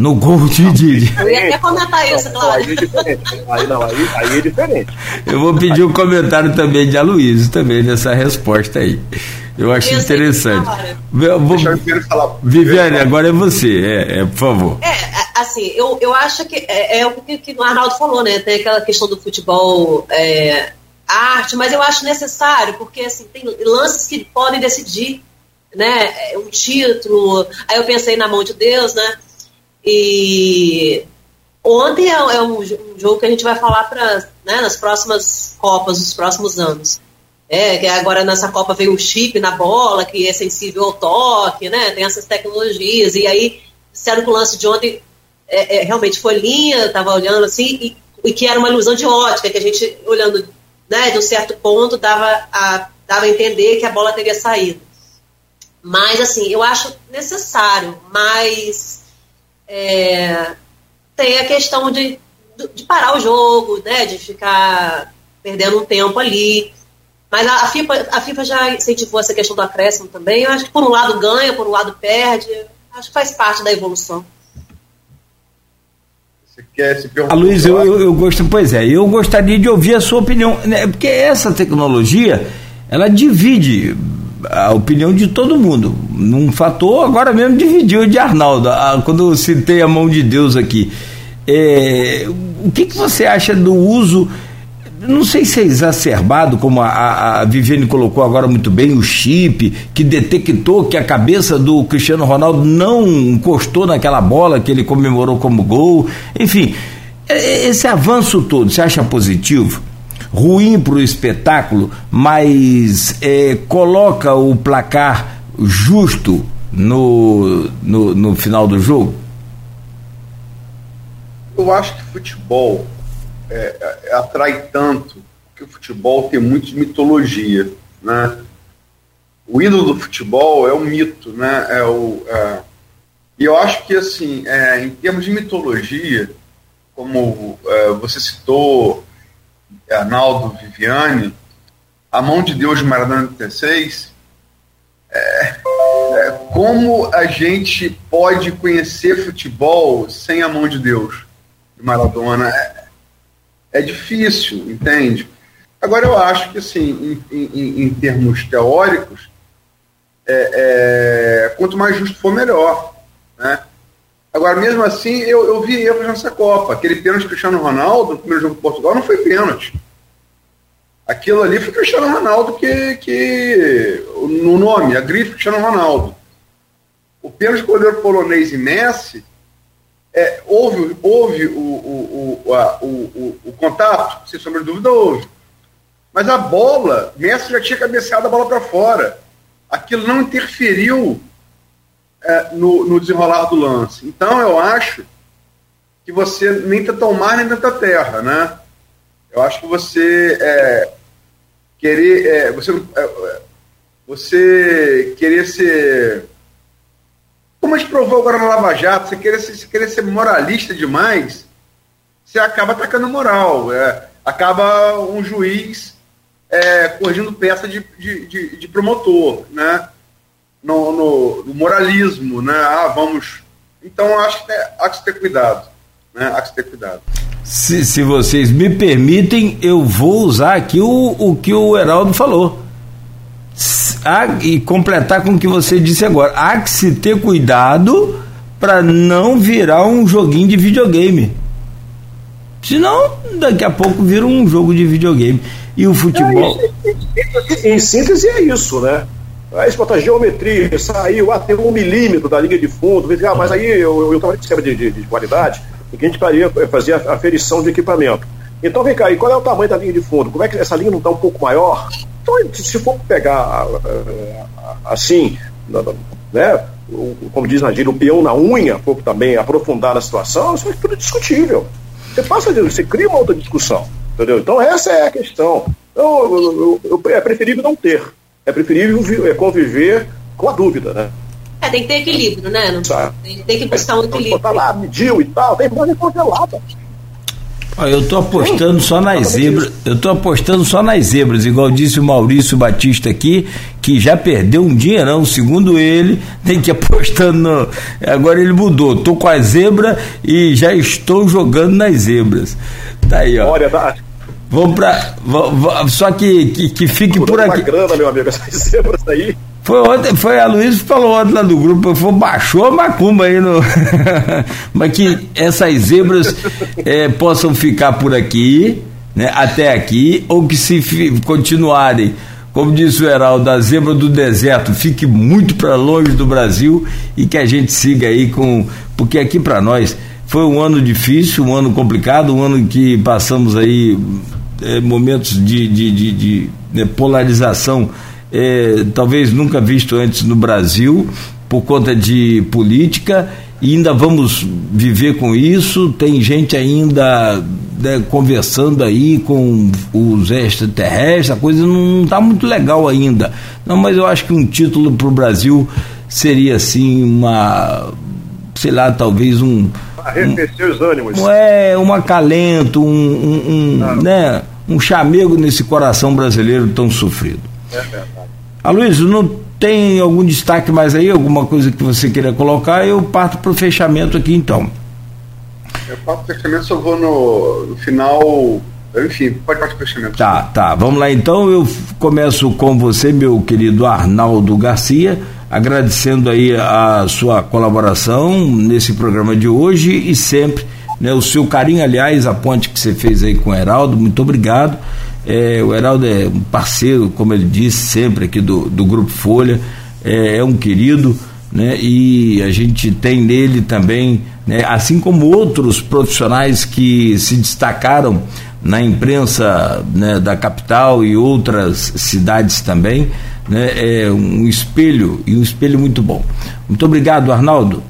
No gol de. de... Eu ia até comentar isso, claro. Aí é diferente. Aí, não, aí, aí é diferente. Eu vou pedir um comentário também de Aloysio também nessa resposta aí. Eu acho eu interessante. Eu vou... falar. Viviane, agora é você, é, é, por favor. É, assim, eu, eu acho que é, é o que, que o Arnaldo falou, né? Tem aquela questão do futebol é, arte, mas eu acho necessário, porque assim, tem lances que podem decidir né, um título. Aí eu pensei na mão de Deus, né? E ontem é, é um, um, jogo que a gente vai falar para né, nas próximas Copas, dos próximos anos. É, que agora nessa Copa veio o chip na bola, que é sensível ao toque, né? Tem essas tecnologias. E aí, disseram que o lance de ontem é, é, realmente foi linha, estava olhando assim, e, e, que era uma ilusão de ótica, que a gente, olhando né, de um certo ponto, dava a, dava a entender que a bola teria saído. Mas, assim, eu acho necessário, mas é, tem a questão de, de parar o jogo, né, de ficar perdendo um tempo ali. Mas a, a, FIFA, a FIFA já incentivou essa questão do acréscimo também. Eu acho que por um lado ganha, por um lado perde. Acho que faz parte da evolução. Você quer se perguntar? Ah, Luiz, eu, eu, eu, gosto, pois é, eu gostaria de ouvir a sua opinião, né, porque essa tecnologia, ela divide a opinião de todo mundo. Num fator, agora mesmo dividiu de Arnaldo, a, quando eu citei a mão de Deus aqui. É, o que, que você acha do uso não sei se é exacerbado, como a, a Viviane colocou agora muito bem, o chip, que detectou que a cabeça do Cristiano Ronaldo não encostou naquela bola que ele comemorou como gol. Enfim, é, é, esse avanço todo, você acha positivo? Ruim para o espetáculo, mas é, coloca o placar justo no, no, no final do jogo? Eu acho que futebol é, é, atrai tanto que o futebol tem muito de mitologia, né? O ídolo do futebol é o mito, né? É o, é... E eu acho que, assim, é, em termos de mitologia, como é, você citou, Arnaldo Viviane, a mão de Deus de Maradona 36, é, é, como a gente pode conhecer futebol sem a mão de Deus de Maradona? É, é difícil, entende? Agora, eu acho que, assim, em, em, em termos teóricos, é, é, quanto mais justo for, melhor. Né? Agora, mesmo assim, eu, eu vi erros nessa Copa. Aquele pênalti do Cristiano Ronaldo, no primeiro jogo de Portugal, não foi pênalti. Aquilo ali foi Cristiano Ronaldo que, que no nome, a grife Cristiano Ronaldo. O pênalti do goleiro polonês e Messi é, houve, houve o, o, o, a, o, o, contato? Sem sombra de dúvida, houve. Mas a bola, Messi já tinha cabeceado a bola para fora. Aquilo não interferiu é, no, no, desenrolar do lance. Então eu acho que você nem tenta o mar nem tenta terra, né? Eu acho que você é, querer, é, você, é, você querer ser como a gente provou agora na Lava Jato, você querer, você querer ser moralista demais, você acaba atacando moral. É, acaba um juiz é, corrigindo peça de, de, de, de promotor, né? No, no, no, moralismo, né? Ah, vamos. Então acho que é, há que ter cuidado. Né? Há que ter cuidado. Se, se vocês me permitem, eu vou usar aqui o, o que o Heraldo falou há, e completar com o que você disse agora, há que se ter cuidado para não virar um joguinho de videogame. Senão, daqui a pouco vira um jogo de videogame. E o futebol. É, em, síntese, é isso, né? Aí você bota geometria, saiu, ah, tem um milímetro da linha de fundo, ah, mas aí eu, eu, eu esquema de, de, de qualidade, o que a gente faria, fazia a aferição de equipamento. Então vem cá, e qual é o tamanho da linha de fundo? Como é que essa linha não está um pouco maior? Então, se for pegar assim, né, como diz na gíria, o peão na unha, for também aprofundar a situação, isso é tudo discutível. Você passa de, você cria uma outra discussão, entendeu? Então essa é a questão. Então, eu, eu, eu, é preferível não ter. É preferível é conviver com a dúvida, né? É, tem que ter equilíbrio, né? Não, tem, tem, que buscar um equilíbrio. Botar lá, mediu e tal, tem que congelada. Eu tô apostando só nas zebras. Eu tô apostando só nas zebras, igual disse o Maurício Batista aqui, que já perdeu um dinheirão, segundo ele, tem que ir apostando no. Agora ele mudou. Tô com a zebra e já estou jogando nas zebras. Tá aí, ó. Olha, tá. Vamos pra. Só que, que, que fique por aqui. Uma grana, meu amigo, essas zebras aí. Foi ontem, foi a Luiz que falou ontem lá do grupo, foi, baixou a macumba aí no. Mas que essas zebras é, possam ficar por aqui, né, até aqui, ou que se continuarem, como disse o Heraldo, a zebra do deserto fique muito para longe do Brasil e que a gente siga aí com. Porque aqui para nós foi um ano difícil, um ano complicado, um ano que passamos aí é, momentos de, de, de, de né, polarização é, talvez nunca visto antes no Brasil, por conta de política, e ainda vamos viver com isso. Tem gente ainda né, conversando aí com os extraterrestres, a coisa não está muito legal ainda. Não, mas eu acho que um título para o Brasil seria assim uma, sei lá, talvez um. Arrefecer um, os ânimos. É, um acalento, um, um, um né, um chamego nesse coração brasileiro tão sofrido. É verdade. Aloysio, não tem algum destaque mais aí, alguma coisa que você queira colocar? Eu parto para o fechamento aqui então. Eu parto para o fechamento, só vou no, no final. Enfim, pode partir para o fechamento. Tá, tá. Vamos lá então. Eu começo com você, meu querido Arnaldo Garcia, agradecendo aí a sua colaboração nesse programa de hoje e sempre. Né, o seu carinho, aliás, a ponte que você fez aí com o Heraldo, muito obrigado. É, o Heraldo é um parceiro, como ele disse, sempre aqui do, do Grupo Folha, é, é um querido, né? E a gente tem nele também, né? assim como outros profissionais que se destacaram na imprensa né, da capital e outras cidades também, né? É um espelho e um espelho muito bom. Muito obrigado, Arnaldo.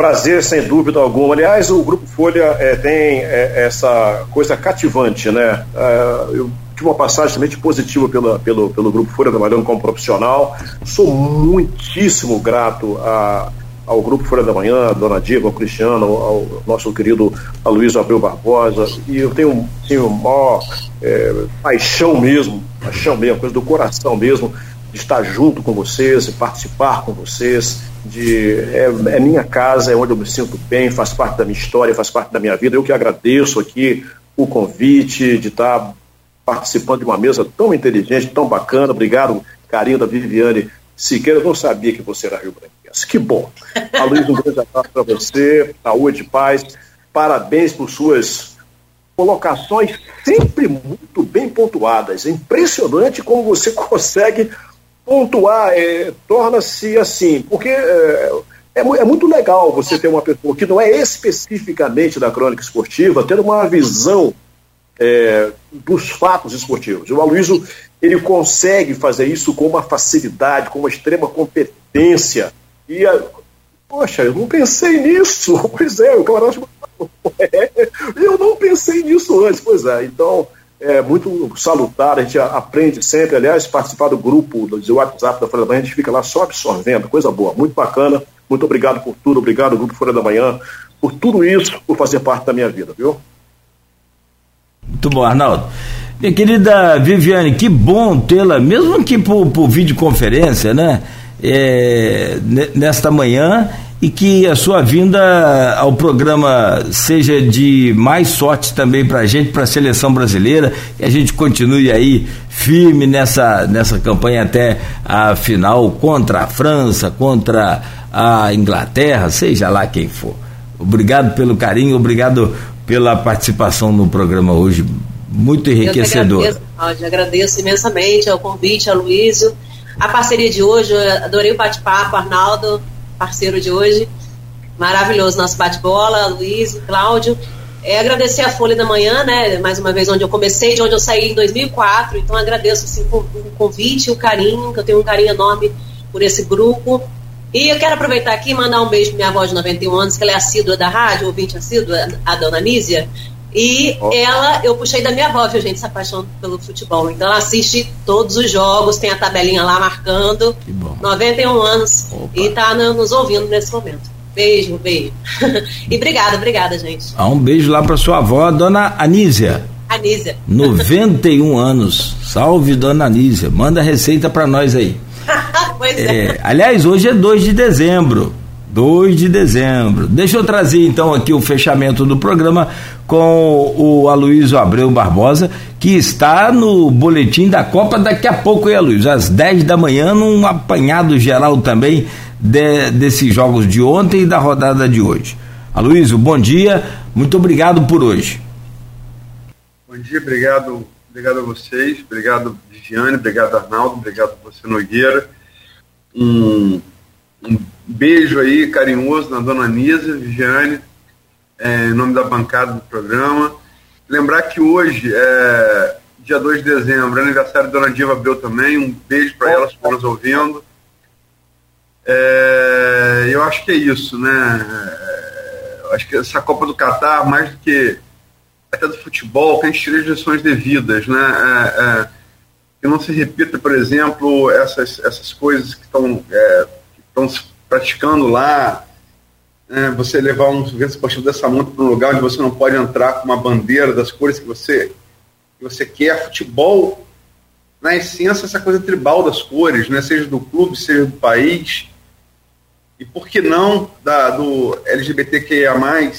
Prazer, sem dúvida alguma. Aliás, o Grupo Folha é, tem é, essa coisa cativante, né? É, eu tive uma passagem também positiva pela, pelo, pelo Grupo Folha, trabalhando como profissional. Sou muitíssimo grato a, ao Grupo Folha da Manhã, a dona Diva, ao Cristiano, ao nosso querido Aloysio Abreu Barbosa. E eu tenho uma maior paixão mesmo, paixão mesmo, coisa do coração mesmo, de estar junto com vocês, de participar com vocês de é, é, minha casa, é onde eu me sinto bem, faz parte da minha história, faz parte da minha vida. Eu que agradeço aqui o convite de estar participando de uma mesa tão inteligente, tão bacana. Obrigado, carinho da Viviane Siqueira. Eu não sabia que você era Rio Branquense. Que bom. A Luiz, um grande abraço para você, saúde, paz. Parabéns por suas colocações sempre muito bem pontuadas. É impressionante como você consegue pontuar é, torna-se assim, porque é, é, é, muito legal você ter uma pessoa que não é especificamente da crônica esportiva, ter uma visão é, dos fatos esportivos. O Aloysio, ele consegue fazer isso com uma facilidade, com uma extrema competência. E, a, poxa, eu não pensei nisso. Pois é, o camarada eu não pensei nisso antes. Pois é, então é muito salutar, a gente aprende sempre, aliás, participar do grupo do WhatsApp da Folha da Manhã, a gente fica lá só absorvendo, coisa boa, muito bacana, muito obrigado por tudo, obrigado Grupo Folha da Manhã, por tudo isso, por fazer parte da minha vida, viu? Muito bom, Arnaldo. Minha querida Viviane, que bom tê-la, mesmo que por, por videoconferência, né? É, nesta manhã e que a sua vinda ao programa seja de mais sorte também para a gente, para a seleção brasileira, que a gente continue aí firme nessa, nessa campanha até a final contra a França, contra a Inglaterra, seja lá quem for. Obrigado pelo carinho, obrigado pela participação no programa hoje, muito enriquecedor. Eu agradeço, agradeço imensamente ao convite, a Luísio, a parceria de hoje, adorei o bate-papo, Arnaldo, parceiro de hoje. Maravilhoso nosso bate-bola, Luiz, Cláudio. É, agradecer a Folha da Manhã, né? Mais uma vez, onde eu comecei, de onde eu saí em 2004. Então, agradeço assim, o convite, o carinho, que eu tenho um carinho enorme por esse grupo. E eu quero aproveitar aqui e mandar um beijo para minha avó de 91 anos, que ela é assídua da rádio, ouvinte assídua, a dona Nízia. E oh. ela, eu puxei da minha avó, viu, gente, se apaixona pelo futebol. Então ela assiste todos os jogos, tem a tabelinha lá marcando. Que bom. 91 anos Opa. e está nos ouvindo nesse momento. Beijo, beijo. e obrigada, obrigada, gente. Ah, um beijo lá para sua avó, a dona Anísia. Anísia. 91 anos. Salve, dona Anísia. Manda receita para nós aí. pois é. é. Aliás, hoje é 2 de dezembro. 2 de dezembro. Deixa eu trazer então aqui o fechamento do programa com o Aloysio Abreu Barbosa, que está no boletim da Copa daqui a pouco, hein, Aloysio? Às 10 da manhã, num apanhado geral também de, desses jogos de ontem e da rodada de hoje. Aloysio, bom dia, muito obrigado por hoje. Bom dia, obrigado, obrigado a vocês, obrigado Viviane, obrigado Arnaldo, obrigado você Nogueira. Um, um beijo aí carinhoso na dona Nisa, Viviane, é, em nome da bancada do programa. Lembrar que hoje, é, dia 2 de dezembro, é aniversário da dona Diva Abreu também. Um beijo para elas que estão nos ouvindo. É, eu acho que é isso, né? É, acho que essa Copa do Catar, mais do que até do futebol, que a gente tire as lições devidas, né? É, é, que não se repita, por exemplo, essas, essas coisas que estão se praticando lá, é, você levar um sujeito esportivo dessa monta para um lugar onde você não pode entrar com uma bandeira das cores que você, que você quer. Futebol, na essência, essa coisa tribal das cores, né? seja do clube, seja do país. E por que não da, do LGBTQIA, né?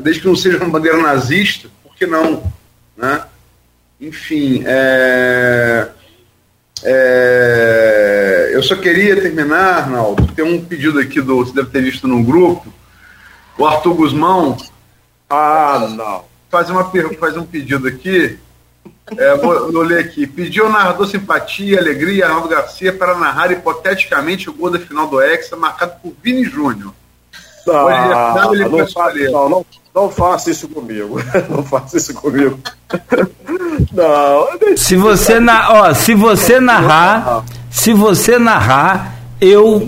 desde que não seja uma bandeira nazista, por que não? Né? Enfim, é, é, eu só queria terminar, Arnaldo, tem um pedido aqui do, você deve ter visto no grupo, o Arthur Guzmão. Ah, não. Faz, uma, faz um pedido aqui, é, vou, vou, ler aqui. Pediu ao narrador simpatia e alegria, Arnaldo Garcia, para narrar hipoteticamente o gol da final do Hexa, marcado por Vini Júnior. Ah, não, não, não, não faça isso comigo. Não faça isso comigo. Não. Se você na, ó, se você narrar, se você narrar, eu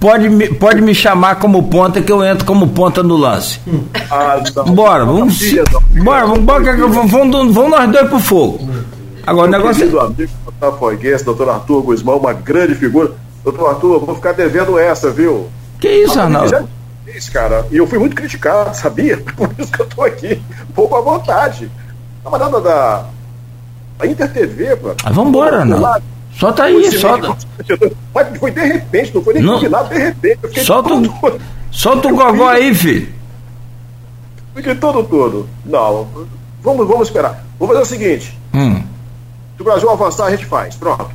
pode me, pode me chamar como ponta que eu entro como ponta no lance. Ah, bora, vamos. Bora, vamos, bora, vamos, vamos, vamos nós dois pro fogo. Agora o negócio. do amigo Botafoguense, doutor Arthur Guzmão, uma grande figura. Doutor Arthur, vou ficar devendo essa, viu? Que isso, Arnaldo? Isso, cara. E eu fui muito criticado, sabia? Por isso que eu tô aqui. Pouco à vontade. Camarada da, a Inter TV, pô. Ah, vambora, não. Solta aí, solta. Mas foi de repente, não foi nem não. combinado, de repente. Solta, todo... solta o gogó aí, filho. Fiquei todo todo. Não, vamos, vamos esperar. Vamos fazer o seguinte. Hum. Se o Brasil avançar, a gente faz. Pronto.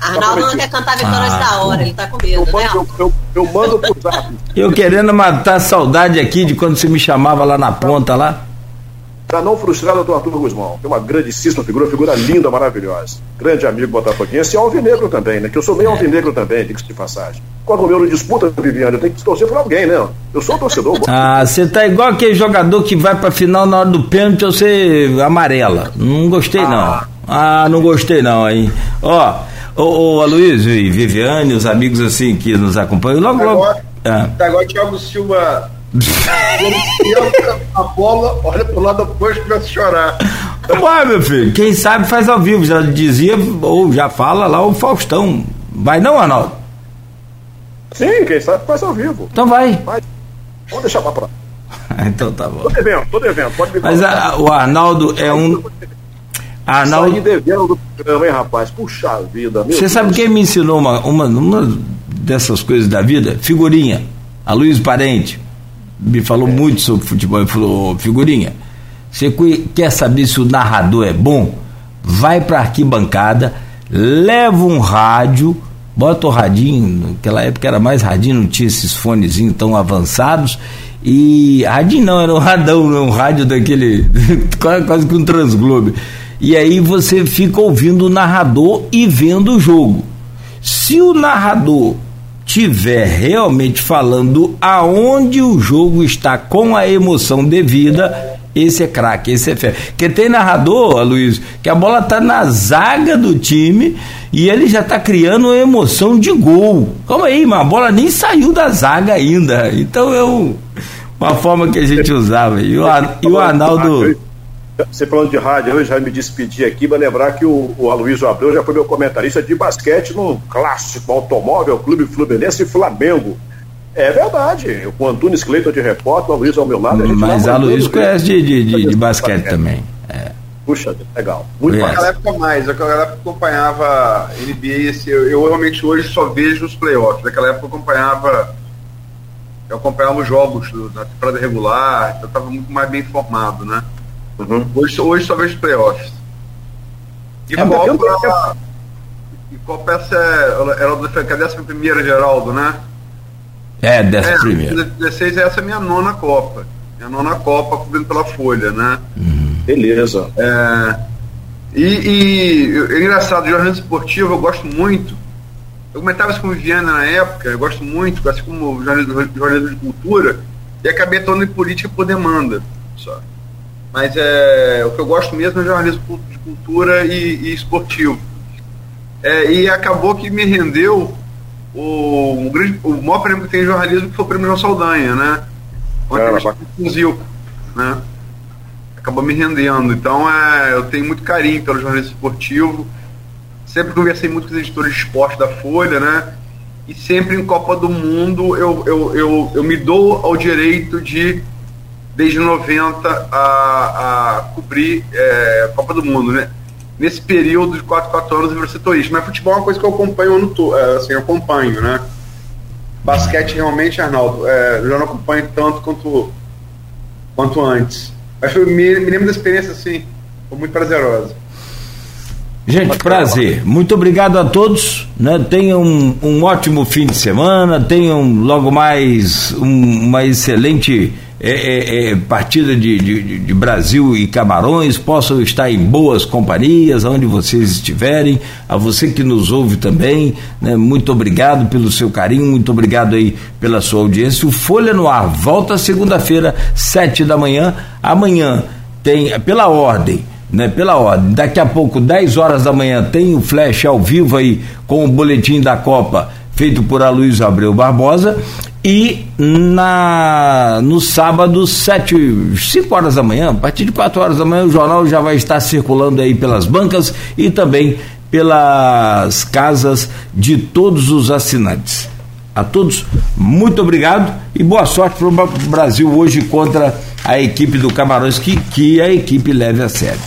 Arnaldo não quer cantar Vitória ah, da hora, ele tá com medo, eu, né? Eu, eu, eu mando pro zap. Eu querendo matar a saudade aqui de quando você me chamava lá na ponta lá. Para não frustrar o Arthur Guzmão, que é uma grandíssima figura, figura linda, maravilhosa. Grande amigo botafoguense e alvinegro também, né? Que eu sou meio é. alvinegro também, diga-se de passagem. Quando o meu não disputa, Viviane, eu tenho que torcer por alguém, né? Eu sou torcedor. Ah, você tá igual aquele jogador que vai pra final na hora do pênalti, você amarela. Não gostei, ah. não. Ah, não gostei, não, hein? Ó, ô, ô Aloysio e Viviane, os amigos assim que nos acompanham, logo, logo. Agora, ah. agora Thiago Silva a bola, olha pro lado oposto e começa a chorar. Ué, meu filho, quem sabe faz ao vivo, já dizia, ou já fala lá o Faustão. Vai não, Arnaldo? Sim, quem sabe faz ao vivo. Então vai. vai. Vamos deixar pra lá. então tá bom. Tô devendo, tô devendo, pode me Mas a, o Arnaldo é um. Arnaldo. Saí devendo do programa, hein, rapaz? Puxa vida. Você sabe quem me ensinou uma, uma, uma dessas coisas da vida? Figurinha. A Luiz Parente me falou muito sobre futebol. Ele falou: figurinha, você quer saber se o narrador é bom? Vai para arquibancada, leva um rádio, bota o radinho. Naquela época era mais radinho, não tinha esses fonezinhos tão avançados. E radinho não, era um radão, um rádio daquele, quase que um transglobe. E aí você fica ouvindo o narrador e vendo o jogo. Se o narrador tiver realmente falando aonde o jogo está com a emoção devida, esse é craque, esse é fé. Porque tem narrador, Luiz, que a bola tá na zaga do time e ele já tá criando uma emoção de gol. Calma aí, mas a bola nem saiu da zaga ainda. Então é um, uma forma que a gente usava. E o, e o Arnaldo. Você falando de rádio, eu já me despedi aqui, para lembrar que o, o Aloysio Abreu já foi meu comentarista de basquete no clássico automóvel Clube Fluminense e Flamengo. É verdade. Com o Antunes Cleiton de repórter, o Luiz ao meu lado. A Mas a Luiz conhece de, de, de, de basquete também. É. Puxa, legal. Muito bom. Naquela época mais, naquela época acompanhava NBA, esse, eu, eu, realmente hoje só vejo os playoffs. Naquela época eu acompanhava. Eu acompanhava os jogos do, da temporada regular, eu estava muito mais bem informado, né? Uhum. Hoje, hoje só vejo os playoffs. E é, Copa. E Copa essa é, era do, cadê essa primeira, Geraldo, né? É, dessa é, primeira. 2016 essa é a minha nona Copa. Minha nona Copa cobrindo pela Folha, né? Uhum. Beleza. É, e, e é engraçado, jornalismo esportivo eu gosto muito. Eu comentava isso com o Viana na época, eu gosto muito, assim como jornalismo, jornalismo de cultura, e acabei atuando em política por demanda. Só. Mas é, o que eu gosto mesmo é jornalismo de cultura e, e esportivo. É, e acabou que me rendeu o, o, grande, o maior prêmio que tem em jornalismo que foi o prêmio João Saldanha, né? Com Zilco, né? Acabou me rendendo. Então é, eu tenho muito carinho pelo jornalismo esportivo. Sempre conversei muito com os editores de esporte da Folha, né? E sempre em Copa do Mundo eu, eu, eu, eu me dou ao direito de, desde 90, a, a cobrir é, a Copa do Mundo, né? nesse período de 4, 4 anos eu setorista. Mas futebol é uma coisa que eu acompanho ano todo, é, assim, eu acompanho, né? Basquete realmente, Arnaldo, é, eu já não acompanho tanto quanto, quanto antes. Mas foi, me, me lembro da experiência assim, foi muito prazerosa. Gente, prazer. Muito obrigado a todos. Né? Tenham um, um ótimo fim de semana. Tenham logo mais um, uma excelente é, é, é, partida de, de, de, Brasil e Camarões. Possam estar em boas companhias, onde vocês estiverem. A você que nos ouve também. Né? Muito obrigado pelo seu carinho. Muito obrigado aí pela sua audiência. O Folha no Ar volta segunda-feira, sete da manhã. Amanhã tem, pela ordem né, pela ordem. Daqui a pouco, 10 horas da manhã, tem o flash ao vivo aí com o boletim da Copa feito por Aloysio Abreu Barbosa. E na no sábado, 7, 5 horas da manhã, a partir de 4 horas da manhã, o jornal já vai estar circulando aí pelas bancas e também pelas casas de todos os assinantes. A todos, muito obrigado e boa sorte para o Brasil hoje contra a equipe do Camarões, que, que a equipe leve a sério.